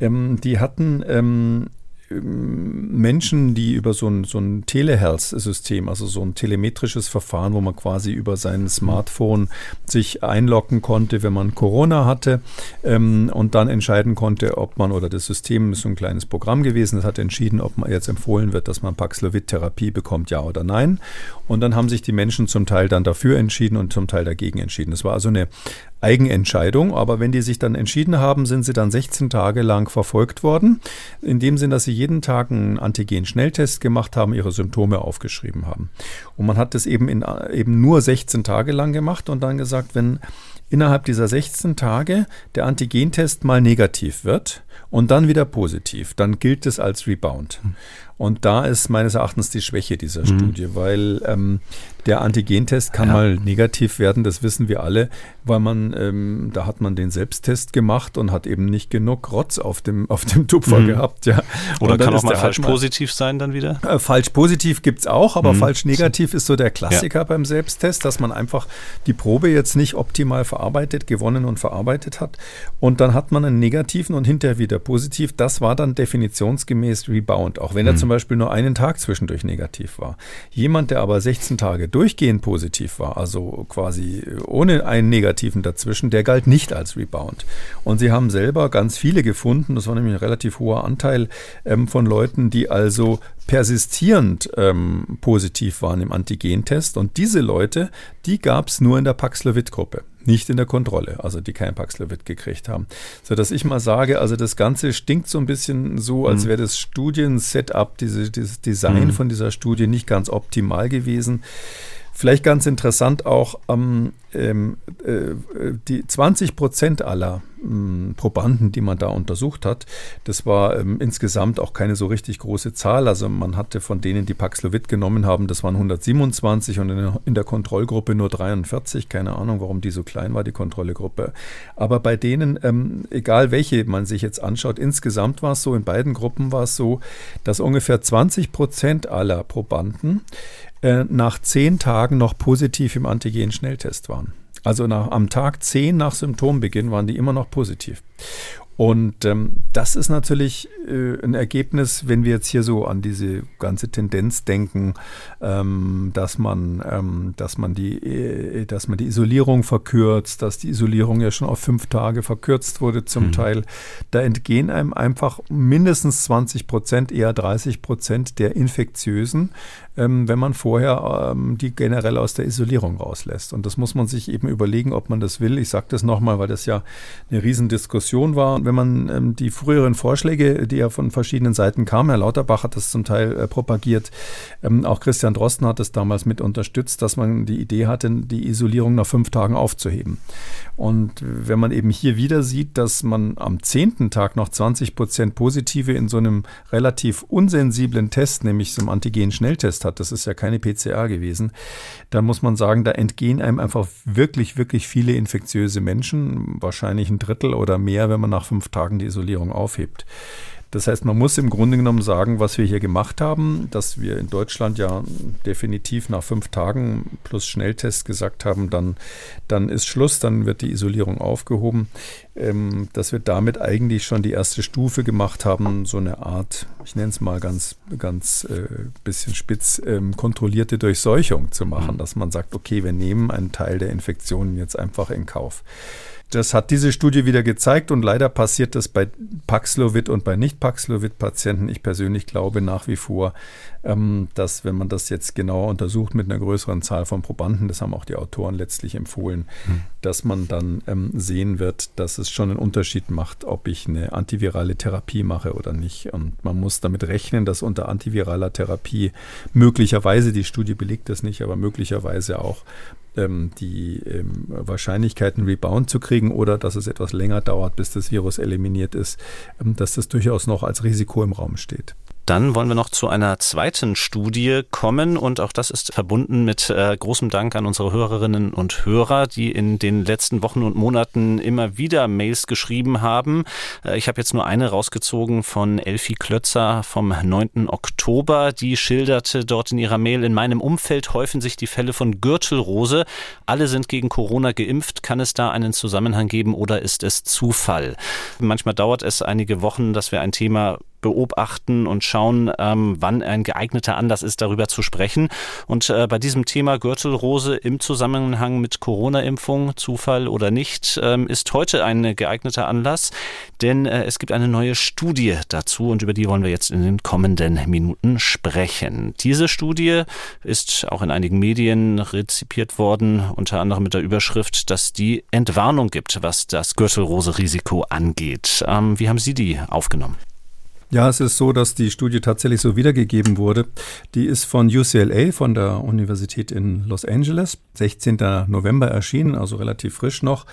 Ähm, die hatten ähm, Menschen, die über so ein, so ein Telehealth-System, also so ein telemetrisches Verfahren, wo man quasi über sein Smartphone sich einloggen konnte, wenn man Corona hatte ähm, und dann entscheiden konnte, ob man oder das System ist so ein kleines Programm gewesen, das hat entschieden, ob man jetzt empfohlen wird, dass man Paxlovid-Therapie bekommt, ja oder nein. Und dann haben sich die Menschen zum Teil dann dafür entschieden und zum Teil dagegen entschieden. Das war also eine Eigenentscheidung, aber wenn die sich dann entschieden haben, sind sie dann 16 Tage lang verfolgt worden, in dem Sinn, dass sie jeden Tag einen Antigen-Schnelltest gemacht haben, ihre Symptome aufgeschrieben haben. Und man hat das eben in eben nur 16 Tage lang gemacht und dann gesagt, wenn innerhalb dieser 16 Tage der Antigentest mal negativ wird und dann wieder positiv, dann gilt es als Rebound. Und da ist meines Erachtens die Schwäche dieser mhm. Studie, weil ähm, der Antigentest kann ja. mal negativ werden, das wissen wir alle, weil man, ähm, da hat man den Selbsttest gemacht und hat eben nicht genug Rotz auf dem, auf dem Tupfer mhm. gehabt. Ja. Oder kann auch mal falsch mal, positiv sein dann wieder? Äh, falsch positiv gibt es auch, aber mhm. falsch negativ ist so der Klassiker ja. beim Selbsttest, dass man einfach die Probe jetzt nicht optimal verarbeitet, gewonnen und verarbeitet hat. Und dann hat man einen negativen und hinterher wieder positiv. Das war dann definitionsgemäß Rebound, auch wenn er zum Beispiel nur einen Tag zwischendurch negativ war. Jemand, der aber 16 Tage durchgehend positiv war, also quasi ohne einen negativen dazwischen, der galt nicht als Rebound. Und sie haben selber ganz viele gefunden, das war nämlich ein relativ hoher Anteil ähm, von Leuten, die also persistierend ähm, positiv waren im Antigentest. Und diese Leute, die gab es nur in der Paxlovid-Gruppe nicht in der Kontrolle, also die kein Paxlovid gekriegt haben. So dass ich mal sage, also das Ganze stinkt so ein bisschen so, als mhm. wäre das Studien-Setup, diese, dieses Design mhm. von dieser Studie nicht ganz optimal gewesen. Vielleicht ganz interessant auch, ähm, ähm, äh, die 20 Prozent aller ähm, Probanden, die man da untersucht hat, das war ähm, insgesamt auch keine so richtig große Zahl. Also man hatte von denen, die Paxlovid genommen haben, das waren 127 und in, in der Kontrollgruppe nur 43. Keine Ahnung, warum die so klein war, die Kontrollgruppe. Aber bei denen, ähm, egal welche man sich jetzt anschaut, insgesamt war es so, in beiden Gruppen war es so, dass ungefähr 20 Prozent aller Probanden äh, nach zehn Tagen noch positiv im Antigen-Schnelltest waren. Also nach, am Tag zehn nach Symptombeginn waren die immer noch positiv. Und ähm, das ist natürlich äh, ein Ergebnis, wenn wir jetzt hier so an diese ganze Tendenz denken, ähm, dass man, ähm, dass man die, äh, dass man die Isolierung verkürzt, dass die Isolierung ja schon auf fünf Tage verkürzt wurde zum mhm. Teil. Da entgehen einem einfach mindestens 20 Prozent, eher 30 Prozent der Infektiösen, ähm, wenn man vorher ähm, die generell aus der Isolierung rauslässt. Und das muss man sich eben überlegen, ob man das will. Ich sage das nochmal, weil das ja eine Riesendiskussion war. Wenn man ähm, die früheren Vorschläge, die ja von verschiedenen Seiten kamen, Herr Lauterbach hat das zum Teil äh, propagiert, ähm, auch Christian Drosten hat es damals mit unterstützt, dass man die Idee hatte, die Isolierung nach fünf Tagen aufzuheben. Und wenn man eben hier wieder sieht, dass man am zehnten Tag noch 20 Prozent Positive in so einem relativ unsensiblen Test, nämlich so einem Antigen-Schnelltest hat, das ist ja keine PCR gewesen, dann muss man sagen, da entgehen einem einfach wirklich, wirklich viele infektiöse Menschen, wahrscheinlich ein Drittel oder mehr, wenn man nach fünf Tagen die Isolierung aufhebt. Das heißt, man muss im Grunde genommen sagen, was wir hier gemacht haben, dass wir in Deutschland ja definitiv nach fünf Tagen plus Schnelltest gesagt haben, dann, dann ist Schluss, dann wird die Isolierung aufgehoben, ähm, dass wir damit eigentlich schon die erste Stufe gemacht haben, so eine Art, ich nenne es mal ganz, ganz äh, bisschen spitz, ähm, kontrollierte Durchseuchung zu machen, mhm. dass man sagt, okay, wir nehmen einen Teil der Infektionen jetzt einfach in Kauf. Das hat diese Studie wieder gezeigt und leider passiert das bei Paxlovid und bei Nicht-Paxlovid-Patienten. Ich persönlich glaube nach wie vor, ähm, dass wenn man das jetzt genauer untersucht mit einer größeren Zahl von Probanden, das haben auch die Autoren letztlich empfohlen, hm. dass man dann ähm, sehen wird, dass es schon einen Unterschied macht, ob ich eine antivirale Therapie mache oder nicht. Und man muss damit rechnen, dass unter antiviraler Therapie möglicherweise, die Studie belegt das nicht, aber möglicherweise auch ähm, die ähm, Wahrscheinlichkeiten Rebound zu kriegen oder dass es etwas länger dauert, bis das Virus eliminiert ist, ähm, dass das durchaus noch als Risiko im Raum steht. Dann wollen wir noch zu einer zweiten Studie kommen und auch das ist verbunden mit äh, großem Dank an unsere Hörerinnen und Hörer, die in den letzten Wochen und Monaten immer wieder Mails geschrieben haben. Äh, ich habe jetzt nur eine rausgezogen von Elfie Klötzer vom 9. Oktober. Die schilderte dort in ihrer Mail, in meinem Umfeld häufen sich die Fälle von Gürtelrose. Alle sind gegen Corona geimpft. Kann es da einen Zusammenhang geben oder ist es Zufall? Manchmal dauert es einige Wochen, dass wir ein Thema beobachten und schauen, ähm, wann ein geeigneter Anlass ist, darüber zu sprechen. Und äh, bei diesem Thema Gürtelrose im Zusammenhang mit Corona-Impfung, Zufall oder nicht, ähm, ist heute ein geeigneter Anlass, denn äh, es gibt eine neue Studie dazu und über die wollen wir jetzt in den kommenden Minuten sprechen. Diese Studie ist auch in einigen Medien rezipiert worden, unter anderem mit der Überschrift, dass die Entwarnung gibt, was das Gürtelrose-Risiko angeht. Ähm, wie haben Sie die aufgenommen? Ja, es ist so, dass die Studie tatsächlich so wiedergegeben wurde. Die ist von UCLA, von der Universität in Los Angeles, 16. November erschienen, also relativ frisch noch.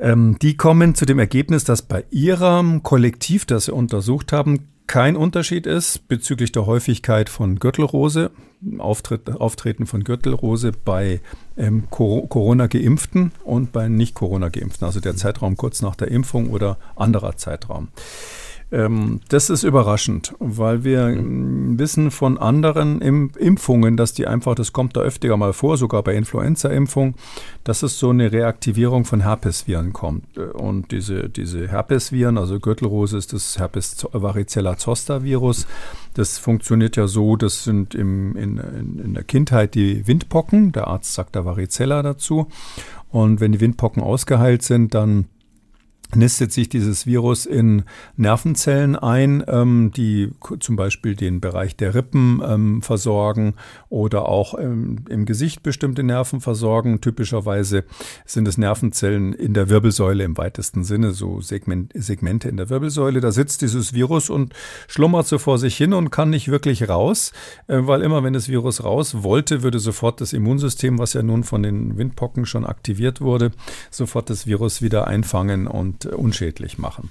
Ähm, die kommen zu dem Ergebnis, dass bei ihrem Kollektiv, das sie untersucht haben, kein Unterschied ist bezüglich der Häufigkeit von Gürtelrose, Auftritt, Auftreten von Gürtelrose bei ähm, Corona-Geimpften und bei Nicht-Corona-Geimpften, also der Zeitraum kurz nach der Impfung oder anderer Zeitraum. Ähm, das ist überraschend, weil wir mhm. wissen von anderen Impfungen, dass die einfach, das kommt da öfter mal vor, sogar bei Influenza-Impfung, dass es so eine Reaktivierung von Herpesviren kommt. Und diese, diese Herpesviren, also Gürtelrose ist das Herpes varicella zoster Virus. Das funktioniert ja so, das sind im, in, in der Kindheit die Windpocken, der Arzt sagt da Varicella dazu. Und wenn die Windpocken ausgeheilt sind, dann nistet sich dieses Virus in Nervenzellen ein, ähm, die zum Beispiel den Bereich der Rippen ähm, versorgen oder auch ähm, im Gesicht bestimmte Nerven versorgen. Typischerweise sind es Nervenzellen in der Wirbelsäule im weitesten Sinne, so Segment, Segmente in der Wirbelsäule. Da sitzt dieses Virus und schlummert so vor sich hin und kann nicht wirklich raus, äh, weil immer wenn das Virus raus wollte, würde sofort das Immunsystem, was ja nun von den Windpocken schon aktiviert wurde, sofort das Virus wieder einfangen und und unschädlich machen.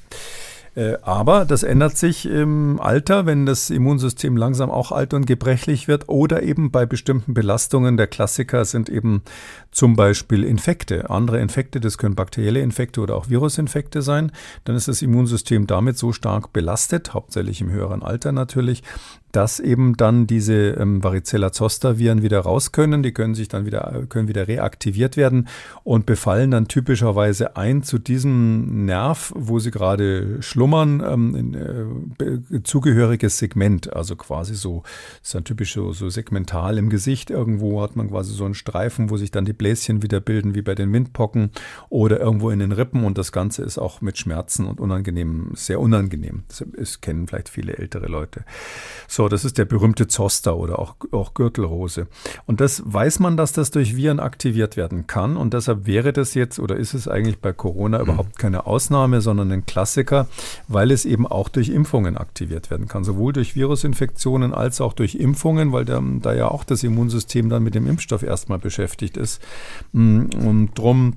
Äh, aber das ändert sich im Alter, wenn das Immunsystem langsam auch alt und gebrechlich wird oder eben bei bestimmten Belastungen. Der Klassiker sind eben zum Beispiel Infekte. Andere Infekte, das können bakterielle Infekte oder auch Virusinfekte sein. Dann ist das Immunsystem damit so stark belastet, hauptsächlich im höheren Alter natürlich, dass eben dann diese ähm, Varicella zoster Viren wieder raus können. Die können sich dann wieder, können wieder reaktiviert werden und befallen dann typischerweise ein zu diesem Nerv, wo sie gerade schlummern, ähm, ein äh, zugehöriges Segment. Also quasi so, ist dann typisch so, so segmental im Gesicht. Irgendwo hat man quasi so einen Streifen, wo sich dann die Bläschen wieder bilden, wie bei den Windpocken oder irgendwo in den Rippen. Und das Ganze ist auch mit Schmerzen und unangenehm, sehr unangenehm. Das, das kennen vielleicht viele ältere Leute. So, das ist der berühmte Zoster oder auch, auch Gürtelrose. Und das weiß man, dass das durch Viren aktiviert werden kann. Und deshalb wäre das jetzt oder ist es eigentlich bei Corona überhaupt keine Ausnahme, sondern ein Klassiker, weil es eben auch durch Impfungen aktiviert werden kann. Sowohl durch Virusinfektionen als auch durch Impfungen, weil der, da ja auch das Immunsystem dann mit dem Impfstoff erstmal beschäftigt ist. Mm, und drum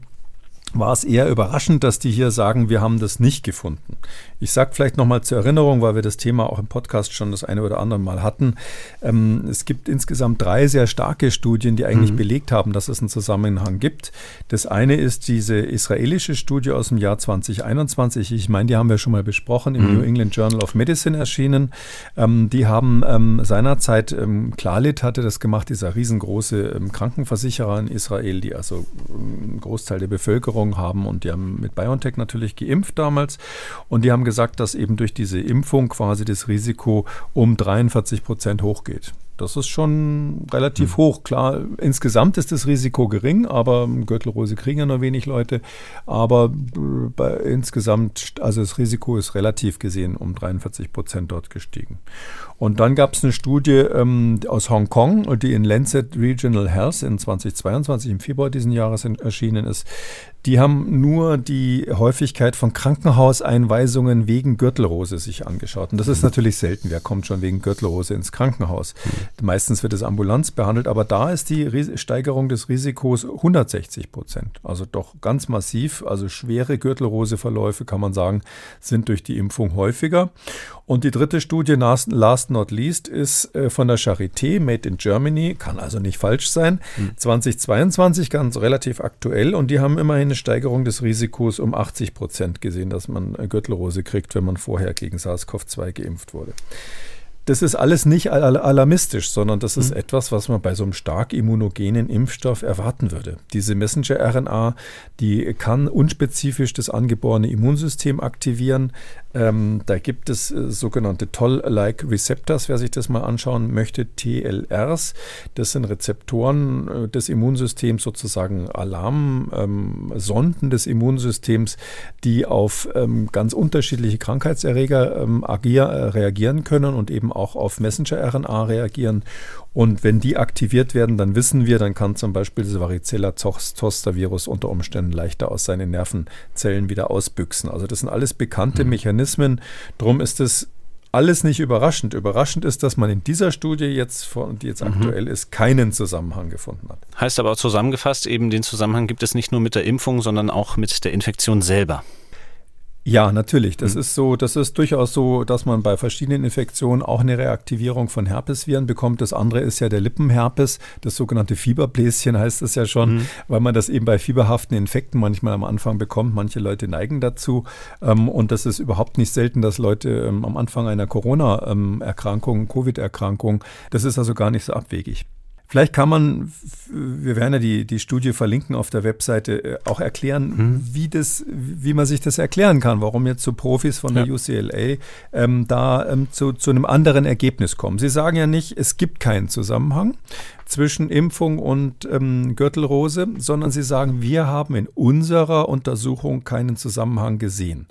war es eher überraschend, dass die hier sagen, wir haben das nicht gefunden. Ich sage vielleicht nochmal zur Erinnerung, weil wir das Thema auch im Podcast schon das eine oder andere Mal hatten. Ähm, es gibt insgesamt drei sehr starke Studien, die eigentlich mhm. belegt haben, dass es einen Zusammenhang gibt. Das eine ist diese israelische Studie aus dem Jahr 2021. Ich meine, die haben wir schon mal besprochen, im mhm. New England Journal of Medicine erschienen. Ähm, die haben ähm, seinerzeit, ähm, Klarlit hatte das gemacht, dieser riesengroße ähm, Krankenversicherer in Israel, die also ähm, einen Großteil der Bevölkerung haben und die haben mit BioNTech natürlich geimpft damals und die haben gesagt, dass eben durch diese Impfung quasi das Risiko um 43 Prozent hochgeht. Das ist schon relativ mhm. hoch. Klar, insgesamt ist das Risiko gering, aber Gürtelrose kriegen ja nur wenig Leute. Aber bei, insgesamt, also das Risiko ist relativ gesehen um 43 Prozent dort gestiegen. Und dann gab es eine Studie ähm, aus Hongkong, die in Lancet Regional Health in 2022 im Februar diesen Jahres erschienen ist. Die haben nur die Häufigkeit von Krankenhauseinweisungen wegen Gürtelrose sich angeschaut. Und das ist natürlich selten. Wer kommt schon wegen Gürtelrose ins Krankenhaus? Meistens wird es ambulant behandelt, aber da ist die Steigerung des Risikos 160 Prozent. Also doch ganz massiv. Also schwere Gürtelroseverläufe, kann man sagen, sind durch die Impfung häufiger. Und die dritte Studie, last not least, ist äh, von der Charité, Made in Germany, kann also nicht falsch sein, mhm. 2022 ganz relativ aktuell. Und die haben immerhin eine Steigerung des Risikos um 80 Prozent gesehen, dass man Gürtelrose kriegt, wenn man vorher gegen SARS-CoV-2 geimpft wurde das ist alles nicht alarmistisch, sondern das ist mhm. etwas, was man bei so einem stark immunogenen Impfstoff erwarten würde. Diese Messenger-RNA, die kann unspezifisch das angeborene Immunsystem aktivieren. Ähm, da gibt es äh, sogenannte Toll-like Receptors, wer sich das mal anschauen möchte, TLRs. Das sind Rezeptoren äh, des Immunsystems, sozusagen Alarmsonden ähm, des Immunsystems, die auf ähm, ganz unterschiedliche Krankheitserreger ähm, agier, äh, reagieren können und eben auch auf Messenger-RNA reagieren. Und wenn die aktiviert werden, dann wissen wir, dann kann zum Beispiel das Varicella-Zoster-Virus unter Umständen leichter aus seinen Nervenzellen wieder ausbüchsen. Also das sind alles bekannte mhm. Mechanismen. Drum ist es alles nicht überraschend. Überraschend ist, dass man in dieser Studie jetzt, die jetzt mhm. aktuell ist, keinen Zusammenhang gefunden hat. Heißt aber zusammengefasst, eben den Zusammenhang gibt es nicht nur mit der Impfung, sondern auch mit der Infektion selber. Ja, natürlich. Das mhm. ist so, das ist durchaus so, dass man bei verschiedenen Infektionen auch eine Reaktivierung von Herpesviren bekommt. Das andere ist ja der Lippenherpes, das sogenannte Fieberbläschen heißt es ja schon, mhm. weil man das eben bei fieberhaften Infekten manchmal am Anfang bekommt. Manche Leute neigen dazu. Ähm, und das ist überhaupt nicht selten, dass Leute ähm, am Anfang einer Corona-Erkrankung, Covid-Erkrankung, das ist also gar nicht so abwegig. Vielleicht kann man, wir werden ja die, die Studie verlinken auf der Webseite, äh, auch erklären, mhm. wie, das, wie man sich das erklären kann, warum jetzt so Profis von der ja. UCLA ähm, da ähm, zu, zu einem anderen Ergebnis kommen. Sie sagen ja nicht, es gibt keinen Zusammenhang zwischen Impfung und ähm, Gürtelrose, sondern sie sagen, wir haben in unserer Untersuchung keinen Zusammenhang gesehen.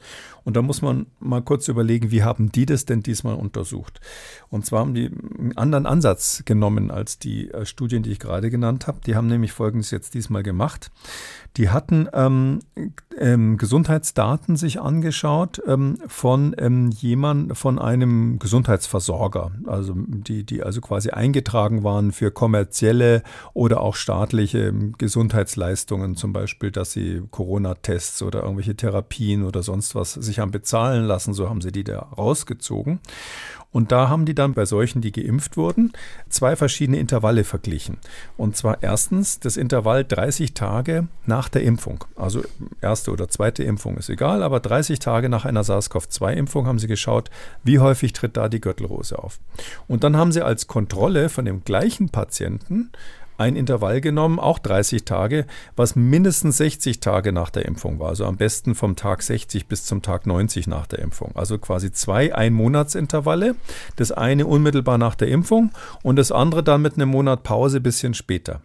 Und da muss man mal kurz überlegen, wie haben die das denn diesmal untersucht? Und zwar haben die einen anderen Ansatz genommen als die äh, Studien, die ich gerade genannt habe. Die haben nämlich Folgendes jetzt diesmal gemacht. Die hatten ähm, ähm, Gesundheitsdaten sich angeschaut ähm, von ähm, jemand, von einem Gesundheitsversorger, also die, die also quasi eingetragen waren für kommerzielle oder auch staatliche Gesundheitsleistungen, zum Beispiel, dass sie Corona-Tests oder irgendwelche Therapien oder sonst was sich haben bezahlen lassen, so haben sie die da rausgezogen. Und da haben die dann bei solchen, die geimpft wurden, zwei verschiedene Intervalle verglichen. Und zwar erstens das Intervall 30 Tage nach der Impfung. Also erste oder zweite Impfung ist egal, aber 30 Tage nach einer SARS-CoV-2-Impfung haben sie geschaut, wie häufig tritt da die Gürtelrose auf. Und dann haben sie als Kontrolle von dem gleichen Patienten ein Intervall genommen, auch 30 Tage, was mindestens 60 Tage nach der Impfung war. Also am besten vom Tag 60 bis zum Tag 90 nach der Impfung. Also quasi zwei Einmonatsintervalle. Das eine unmittelbar nach der Impfung und das andere dann mit einem Monat Pause bisschen später.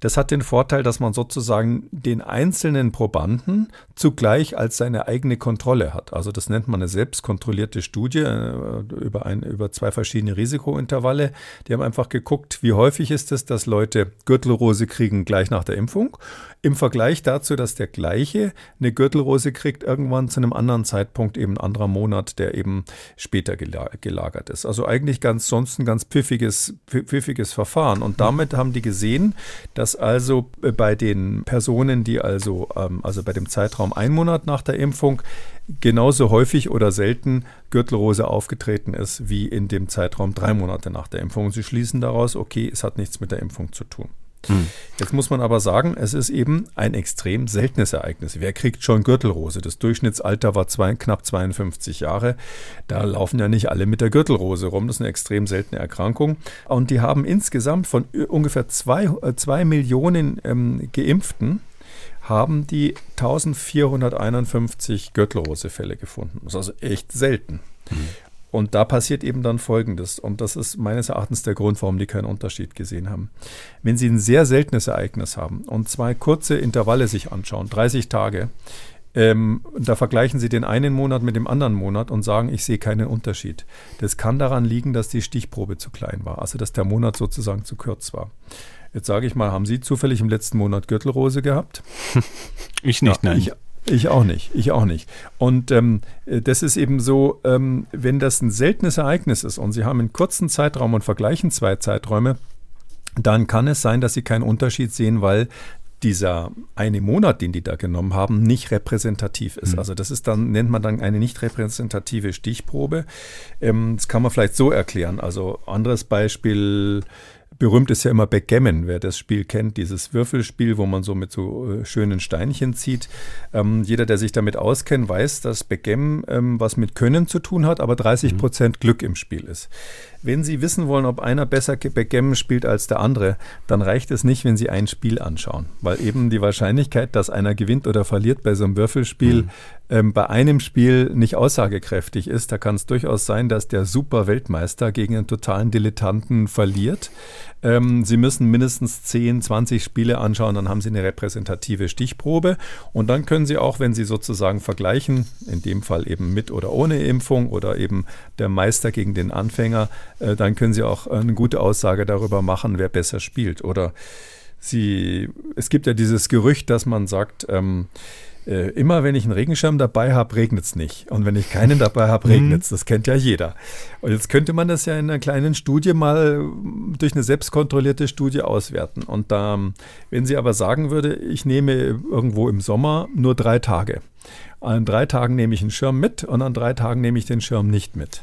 Das hat den Vorteil, dass man sozusagen den einzelnen Probanden zugleich als seine eigene Kontrolle hat. Also das nennt man eine selbstkontrollierte Studie äh, über, ein, über zwei verschiedene Risikointervalle. Die haben einfach geguckt, wie häufig ist es, dass Leute Gürtelrose kriegen gleich nach der Impfung. Im Vergleich dazu, dass der gleiche eine Gürtelrose kriegt, irgendwann zu einem anderen Zeitpunkt, eben ein anderer Monat, der eben später gelagert ist. Also eigentlich ganz sonst ein ganz pfiffiges, pfiffiges Verfahren. Und damit haben die gesehen, dass also bei den Personen, die also, ähm, also bei dem Zeitraum ein Monat nach der Impfung genauso häufig oder selten Gürtelrose aufgetreten ist wie in dem Zeitraum drei Monate nach der Impfung. Sie schließen daraus, okay, es hat nichts mit der Impfung zu tun. Hm. Jetzt muss man aber sagen, es ist eben ein extrem seltenes Ereignis. Wer kriegt schon Gürtelrose? Das Durchschnittsalter war zwei, knapp 52 Jahre. Da laufen ja nicht alle mit der Gürtelrose rum. Das ist eine extrem seltene Erkrankung. Und die haben insgesamt von ungefähr zwei, äh, zwei Millionen ähm, Geimpften haben die 1451 Gürtelrosefälle gefunden. Das ist also echt selten. Mhm. Und da passiert eben dann Folgendes. Und das ist meines Erachtens der Grund, warum die keinen Unterschied gesehen haben. Wenn Sie ein sehr seltenes Ereignis haben und zwei kurze Intervalle sich anschauen, 30 Tage, ähm, da vergleichen Sie den einen Monat mit dem anderen Monat und sagen, ich sehe keinen Unterschied. Das kann daran liegen, dass die Stichprobe zu klein war, also dass der Monat sozusagen zu kurz war. Jetzt sage ich mal, haben Sie zufällig im letzten Monat Gürtelrose gehabt? [LAUGHS] ich nicht, ja, nein. Ich, Ich auch nicht, ich auch nicht. Und ähm, das ist eben so, ähm, wenn das ein seltenes Ereignis ist und Sie haben einen kurzen Zeitraum und vergleichen zwei Zeiträume, dann kann es sein, dass Sie keinen Unterschied sehen, weil dieser eine Monat, den die da genommen haben, nicht repräsentativ ist. Mhm. Also das ist dann, nennt man dann eine nicht repräsentative Stichprobe. Ähm, das kann man vielleicht so erklären. Also anderes Beispiel, Berühmt ist ja immer Backgammon, wer das Spiel kennt, dieses Würfelspiel, wo man so mit so äh, schönen Steinchen zieht. Ähm, jeder, der sich damit auskennt, weiß, dass Backgammon ähm, was mit Können zu tun hat, aber 30 mhm. Prozent Glück im Spiel ist. Wenn Sie wissen wollen, ob einer besser Backgammon spielt als der andere, dann reicht es nicht, wenn Sie ein Spiel anschauen, weil eben die Wahrscheinlichkeit, dass einer gewinnt oder verliert bei so einem Würfelspiel, mhm. ähm, bei einem Spiel nicht aussagekräftig ist. Da kann es durchaus sein, dass der Super-Weltmeister gegen einen totalen Dilettanten verliert. Ähm, Sie müssen mindestens 10, 20 Spiele anschauen, dann haben Sie eine repräsentative Stichprobe und dann können Sie auch, wenn Sie sozusagen vergleichen, in dem Fall eben mit oder ohne Impfung oder eben der Meister gegen den Anfänger, äh, dann können Sie auch eine gute Aussage darüber machen, wer besser spielt. Oder Sie, es gibt ja dieses Gerücht, dass man sagt, ähm, äh, immer wenn ich einen Regenschirm dabei habe, regnet es nicht. Und wenn ich keinen dabei habe, regnet es. Das kennt ja jeder. Und jetzt könnte man das ja in einer kleinen Studie mal durch eine selbstkontrollierte Studie auswerten. Und da, wenn sie aber sagen würde, ich nehme irgendwo im Sommer nur drei Tage. An drei Tagen nehme ich einen Schirm mit und an drei Tagen nehme ich den Schirm nicht mit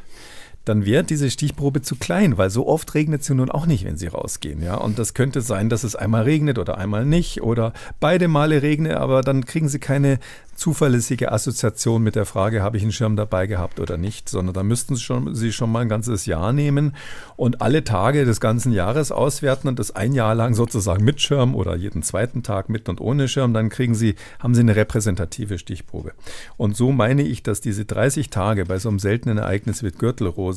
dann wäre diese Stichprobe zu klein, weil so oft regnet ja nun auch nicht, wenn sie rausgehen. Ja? Und das könnte sein, dass es einmal regnet oder einmal nicht oder beide Male regnet, aber dann kriegen sie keine zuverlässige Assoziation mit der Frage, habe ich einen Schirm dabei gehabt oder nicht, sondern da müssten Sie schon, Sie schon mal ein ganzes Jahr nehmen und alle Tage des ganzen Jahres auswerten und das ein Jahr lang sozusagen mit Schirm oder jeden zweiten Tag mit und ohne Schirm, dann kriegen Sie, haben Sie eine repräsentative Stichprobe. Und so meine ich, dass diese 30 Tage bei so einem seltenen Ereignis wie Gürtelrose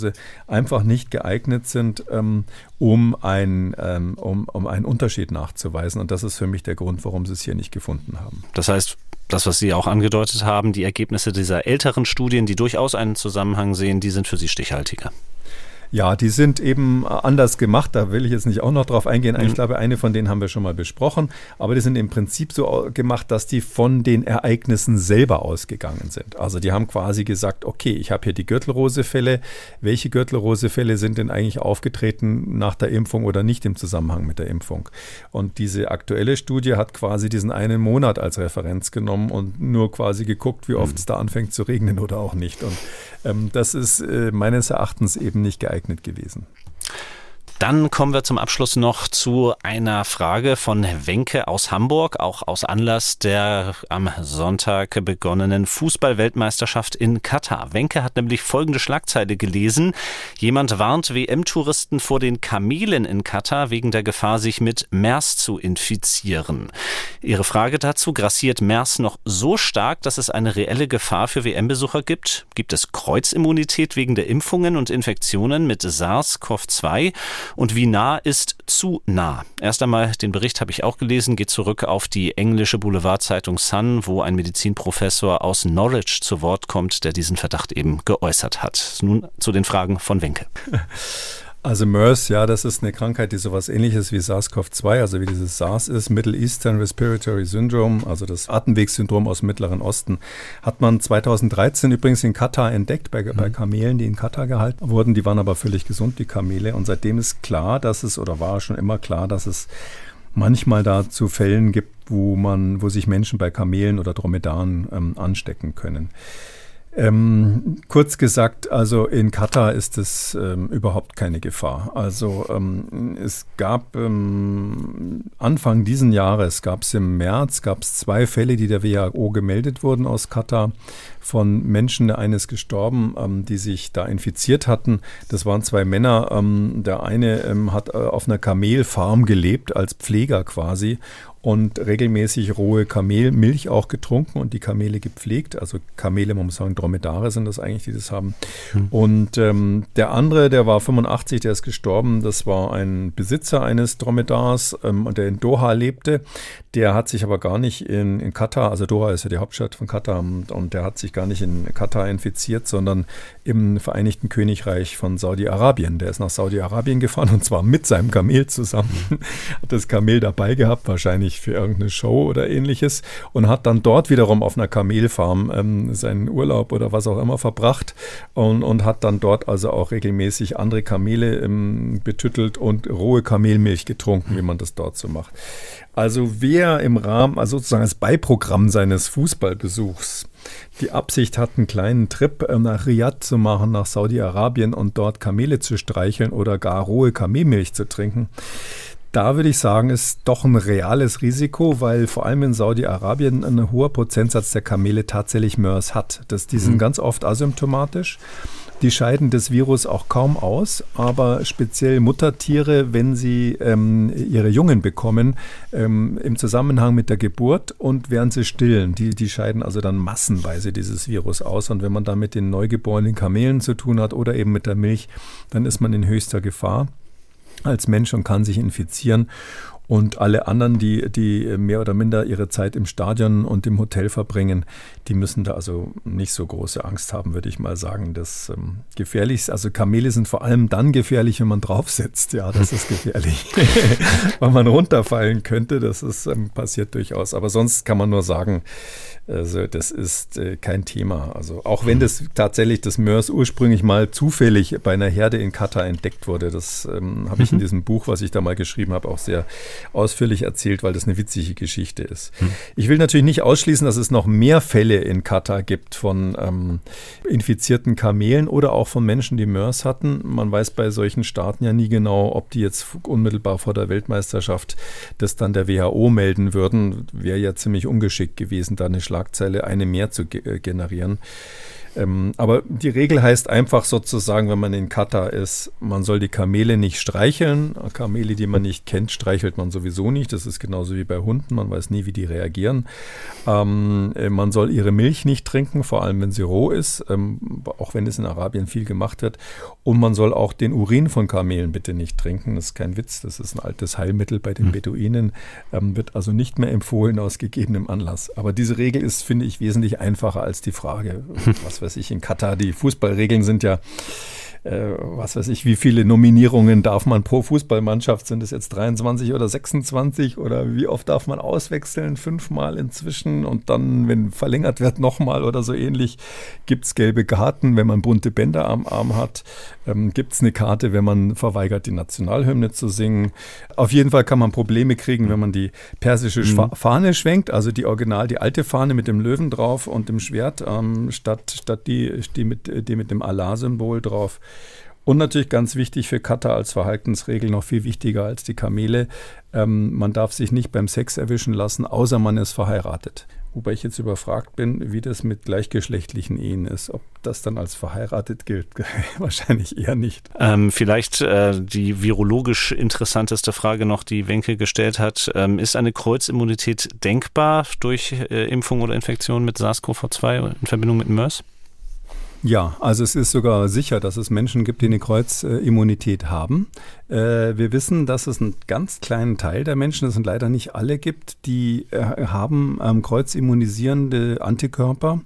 einfach nicht geeignet sind, ähm, um, ein, ähm, um, um einen Unterschied nachzuweisen. Und das ist für mich der Grund, warum Sie es hier nicht gefunden haben. Das heißt, das, was Sie auch angedeutet haben, die Ergebnisse dieser älteren Studien, die durchaus einen Zusammenhang sehen, die sind für Sie stichhaltiger. Ja, die sind eben anders gemacht. Da will ich jetzt nicht auch noch drauf eingehen. Ich mhm. glaube, eine von denen haben wir schon mal besprochen. Aber die sind im Prinzip so gemacht, dass die von den Ereignissen selber ausgegangen sind. Also die haben quasi gesagt, okay, ich habe hier die Gürtelrosefälle. Welche Gürtelrosefälle sind denn eigentlich aufgetreten nach der Impfung oder nicht im Zusammenhang mit der Impfung? Und diese aktuelle Studie hat quasi diesen einen Monat als Referenz genommen und nur quasi geguckt, wie oft mhm. es da anfängt zu regnen oder auch nicht. Und ähm, das ist äh, meines Erachtens eben nicht geeignet geeignet gewesen. Dann kommen wir zum Abschluss noch zu einer Frage von Wenke aus Hamburg, auch aus Anlass der am Sonntag begonnenen Fußballweltmeisterschaft in Katar. Wenke hat nämlich folgende Schlagzeile gelesen. Jemand warnt WM-Touristen vor den Kamelen in Katar wegen der Gefahr, sich mit MERS zu infizieren. Ihre Frage dazu, grassiert MERS noch so stark, dass es eine reelle Gefahr für WM-Besucher gibt? Gibt es Kreuzimmunität wegen der Impfungen und Infektionen mit SARS-CoV-2? Und wie nah ist zu nah. Erst einmal, den Bericht habe ich auch gelesen, geht zurück auf die englische Boulevardzeitung Sun, wo ein Medizinprofessor aus Norwich zu Wort kommt, der diesen Verdacht eben geäußert hat. Nun zu den Fragen von Wenke. [LAUGHS] Also MERS, ja, das ist eine Krankheit, die sowas ähnliches wie SARS-CoV-2, also wie dieses SARS ist, Middle Eastern Respiratory Syndrome, also das Atemwegssyndrom aus dem Mittleren Osten, hat man 2013 übrigens in Katar entdeckt, bei, mhm. bei Kamelen, die in Katar gehalten wurden. Die waren aber völlig gesund, die Kamele. Und seitdem ist klar, dass es, oder war schon immer klar, dass es manchmal da zu Fällen gibt, wo man, wo sich Menschen bei Kamelen oder Dromedaren ähm, anstecken können. Ähm, kurz gesagt, also in Katar ist es ähm, überhaupt keine Gefahr. Also ähm, es gab ähm, Anfang diesen Jahres, gab es im März, gab es zwei Fälle, die der WHO gemeldet wurden aus Katar von Menschen. Der eine ist gestorben, ähm, die sich da infiziert hatten. Das waren zwei Männer. Ähm, der eine hat äh, auf einer Kamelfarm gelebt, als Pfleger quasi und regelmäßig rohe Kamelmilch auch getrunken und die Kamele gepflegt. Also Kamele, man muss sagen, Dromedare sind das eigentlich, die das haben. Hm. Und ähm, der andere, der war 85, der ist gestorben. Das war ein Besitzer eines Dromedars, ähm, der in Doha lebte. Der hat sich aber gar nicht in, in Katar, also Doha ist ja die Hauptstadt von Katar, und, und der hat sich gar nicht in Katar infiziert, sondern im Vereinigten Königreich von Saudi-Arabien. Der ist nach Saudi-Arabien gefahren und zwar mit seinem Kamel zusammen. [LAUGHS] hat das Kamel dabei gehabt, wahrscheinlich wahrscheinlich für irgendeine Show oder ähnliches und hat dann dort wiederum auf einer Kamelfarm ähm, seinen Urlaub oder was auch immer verbracht und, und hat dann dort also auch regelmäßig andere Kamele ähm, betüttelt und rohe Kamelmilch getrunken, wie man das dort so macht. Also wer im Rahmen, also sozusagen als Beiprogramm seines Fußballbesuchs die Absicht hat, einen kleinen Trip äh, nach Riyadh zu machen, nach Saudi-Arabien und dort Kamele zu streicheln oder gar rohe Kamelmilch zu trinken, da würde ich sagen, ist doch ein reales Risiko, weil vor allem in Saudi-Arabien ein hoher Prozentsatz der Kamele tatsächlich MERS hat. Das, die sind mhm. ganz oft asymptomatisch. Die scheiden das Virus auch kaum aus, aber speziell Muttertiere, wenn sie ähm, ihre Jungen bekommen, ähm, im Zusammenhang mit der Geburt und während sie stillen, die, die scheiden also dann massenweise dieses Virus aus. Und wenn man da mit den neugeborenen Kamelen zu tun hat oder eben mit der Milch, dann ist man in höchster Gefahr als Mensch und kann sich infizieren. Und alle anderen, die, die mehr oder minder ihre Zeit im Stadion und im Hotel verbringen, die müssen da also nicht so große Angst haben, würde ich mal sagen. Das ähm, gefährlich also Kamele sind vor allem dann gefährlich, wenn man draufsetzt. Ja, das ist gefährlich, [LAUGHS] [LAUGHS] weil man runterfallen könnte. Das ist ähm, passiert durchaus. Aber sonst kann man nur sagen, also das ist äh, kein Thema. Also auch wenn das tatsächlich das MERS ursprünglich mal zufällig bei einer Herde in Katar entdeckt wurde, das ähm, habe ich in mhm. diesem Buch, was ich da mal geschrieben habe, auch sehr ausführlich erzählt, weil das eine witzige Geschichte ist. Mhm. Ich will natürlich nicht ausschließen, dass es noch mehr Fälle in Katar gibt von ähm, infizierten Kamelen oder auch von Menschen, die MERS hatten. Man weiß bei solchen Staaten ja nie genau, ob die jetzt unmittelbar vor der Weltmeisterschaft das dann der WHO melden würden. Wäre ja ziemlich ungeschickt gewesen, da eine Schlag Schlagzeile eine mehr zu ge generieren. Ähm, aber die Regel heißt einfach sozusagen, wenn man in Katar ist, man soll die Kamele nicht streicheln. Kamele, die man nicht kennt, streichelt man sowieso nicht. Das ist genauso wie bei Hunden. Man weiß nie, wie die reagieren. Ähm, äh, man soll ihre Milch nicht trinken, vor allem wenn sie roh ist, ähm, auch wenn es in Arabien viel gemacht wird. Und man soll auch den Urin von Kamelen bitte nicht trinken. Das ist kein Witz. Das ist ein altes Heilmittel bei den hm. Beduinen. Ähm, wird also nicht mehr empfohlen aus gegebenem Anlass. Aber diese Regel ist, finde ich, wesentlich einfacher als die Frage, [LAUGHS] was weiß ich, in Katar. Die Fußballregeln sind ja äh, was weiß ich, wie viele Nominierungen darf man pro Fußballmannschaft? Sind es jetzt 23 oder 26 oder wie oft darf man auswechseln? Fünfmal inzwischen und dann, wenn verlängert wird, nochmal oder so ähnlich. Gibt es gelbe Karten, wenn man bunte Bänder am Arm hat? Ähm, Gibt es eine Karte, wenn man verweigert, die Nationalhymne zu singen? Auf jeden Fall kann man Probleme kriegen, wenn man die persische mhm. Fahne schwenkt, also die Original, die alte Fahne mit dem Löwen drauf und dem Schwert, ähm, statt, statt die, die, mit, die mit dem Allah-Symbol drauf. Und natürlich ganz wichtig für Katar als Verhaltensregel, noch viel wichtiger als die Kamele, ähm, man darf sich nicht beim Sex erwischen lassen, außer man ist verheiratet. Wobei ich jetzt überfragt bin, wie das mit gleichgeschlechtlichen Ehen ist. Ob das dann als verheiratet gilt, [LAUGHS] wahrscheinlich eher nicht. Ähm, vielleicht äh, die virologisch interessanteste Frage noch, die Wenke gestellt hat. Ähm, ist eine Kreuzimmunität denkbar durch äh, Impfung oder Infektion mit SARS-CoV-2 in Verbindung mit MERS? Ja, also es ist sogar sicher, dass es Menschen gibt, die eine Kreuzimmunität haben. Äh, wir wissen, dass es einen ganz kleinen Teil der Menschen, das sind leider nicht alle, gibt, die äh, haben ähm, kreuzimmunisierende Antikörper,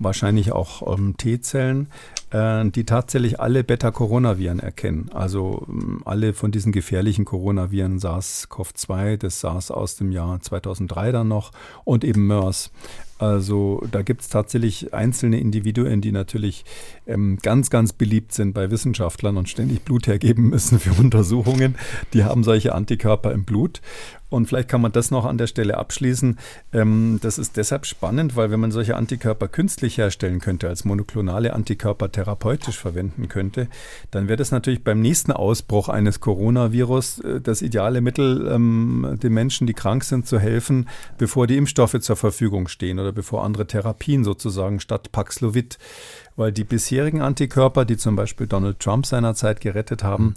wahrscheinlich auch ähm, T-Zellen, die tatsächlich alle Beta-Coronaviren erkennen. Also ähm, alle von diesen gefährlichen Coronaviren, SARS-CoV-2, das SARS aus dem Jahr 2003 dann noch und eben MERS. Also da gibt es tatsächlich einzelne Individuen, die natürlich ähm, ganz, ganz beliebt sind bei Wissenschaftlern und ständig Blut hergeben müssen für Untersuchungen. Die haben solche Antikörper im Blut. Und vielleicht kann man das noch an der Stelle abschließen. Ähm, das ist deshalb spannend, weil wenn man solche Antikörper künstlich herstellen könnte, als monoklonale Antikörper therapeutisch verwenden könnte, dann wäre das natürlich beim nächsten Ausbruch eines Coronavirus äh, das ideale Mittel, ähm, den Menschen, die krank sind, zu helfen, bevor die Impfstoffe zur Verfügung stehen oder bevor andere Therapien sozusagen statt Paxlovid weil die bisherigen Antikörper, die zum Beispiel Donald Trump seinerzeit gerettet haben,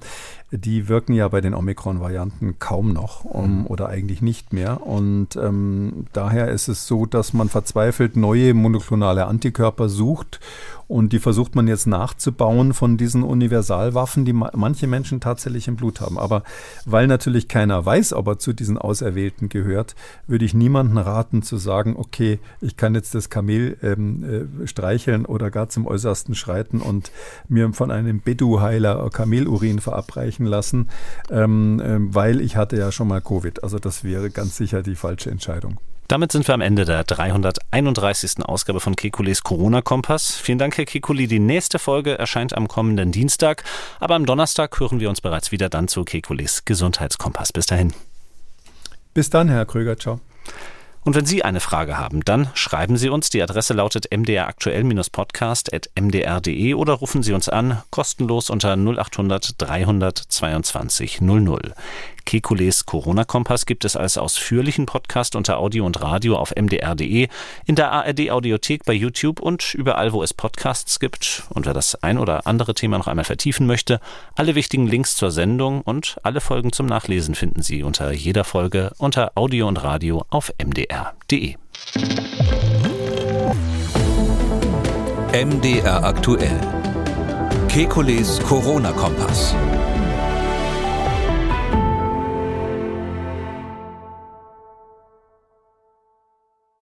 die wirken ja bei den Omikron-Varianten kaum noch um, mhm. Eigentlich nicht mehr. Und ähm, daher ist es so, dass man verzweifelt neue monoklonale Antikörper sucht und die versucht man jetzt nachzubauen von diesen Universalwaffen, die manche Menschen tatsächlich im Blut haben. Aber weil natürlich keiner weiß, ob er zu diesen Auserwählten gehört, würde ich niemanden raten zu sagen, okay, ich kann jetzt das Kamel ähm, äh, streicheln oder gar zum Äußersten schreiten und mir von einem Bedu-Heiler Kamelurin verabreichen lassen, ähm, äh, weil ich hatte ja schon mal Covid. Also Also das wäre ganz sicher die falsche Entscheidung. Damit sind wir am Ende der 331. Ausgabe von Kekules Corona-Kompass. Vielen Dank, Herr Kekuli. Die nächste Folge erscheint am kommenden Dienstag, aber am Donnerstag hören wir uns bereits wieder dann zu Kekules Gesundheitskompass. Bis dahin. Bis dann, Herr Kröger. Ciao. Und wenn Sie eine Frage haben, dann schreiben Sie uns. Die Adresse lautet mdraktuell-podcast.mdr.de oder rufen Sie uns an, kostenlos unter 0800 322 00. Kekules Corona-Kompass gibt es als ausführlichen Podcast unter Audio und Radio auf mdr.de, in der ARD-Audiothek bei YouTube und überall, wo es Podcasts gibt. Und wer das ein oder andere Thema noch einmal vertiefen möchte, alle wichtigen Links zur Sendung und alle Folgen zum Nachlesen finden Sie unter jeder Folge unter Audio und Radio auf mdr.de. MDR aktuell. Kekules Corona-Kompass.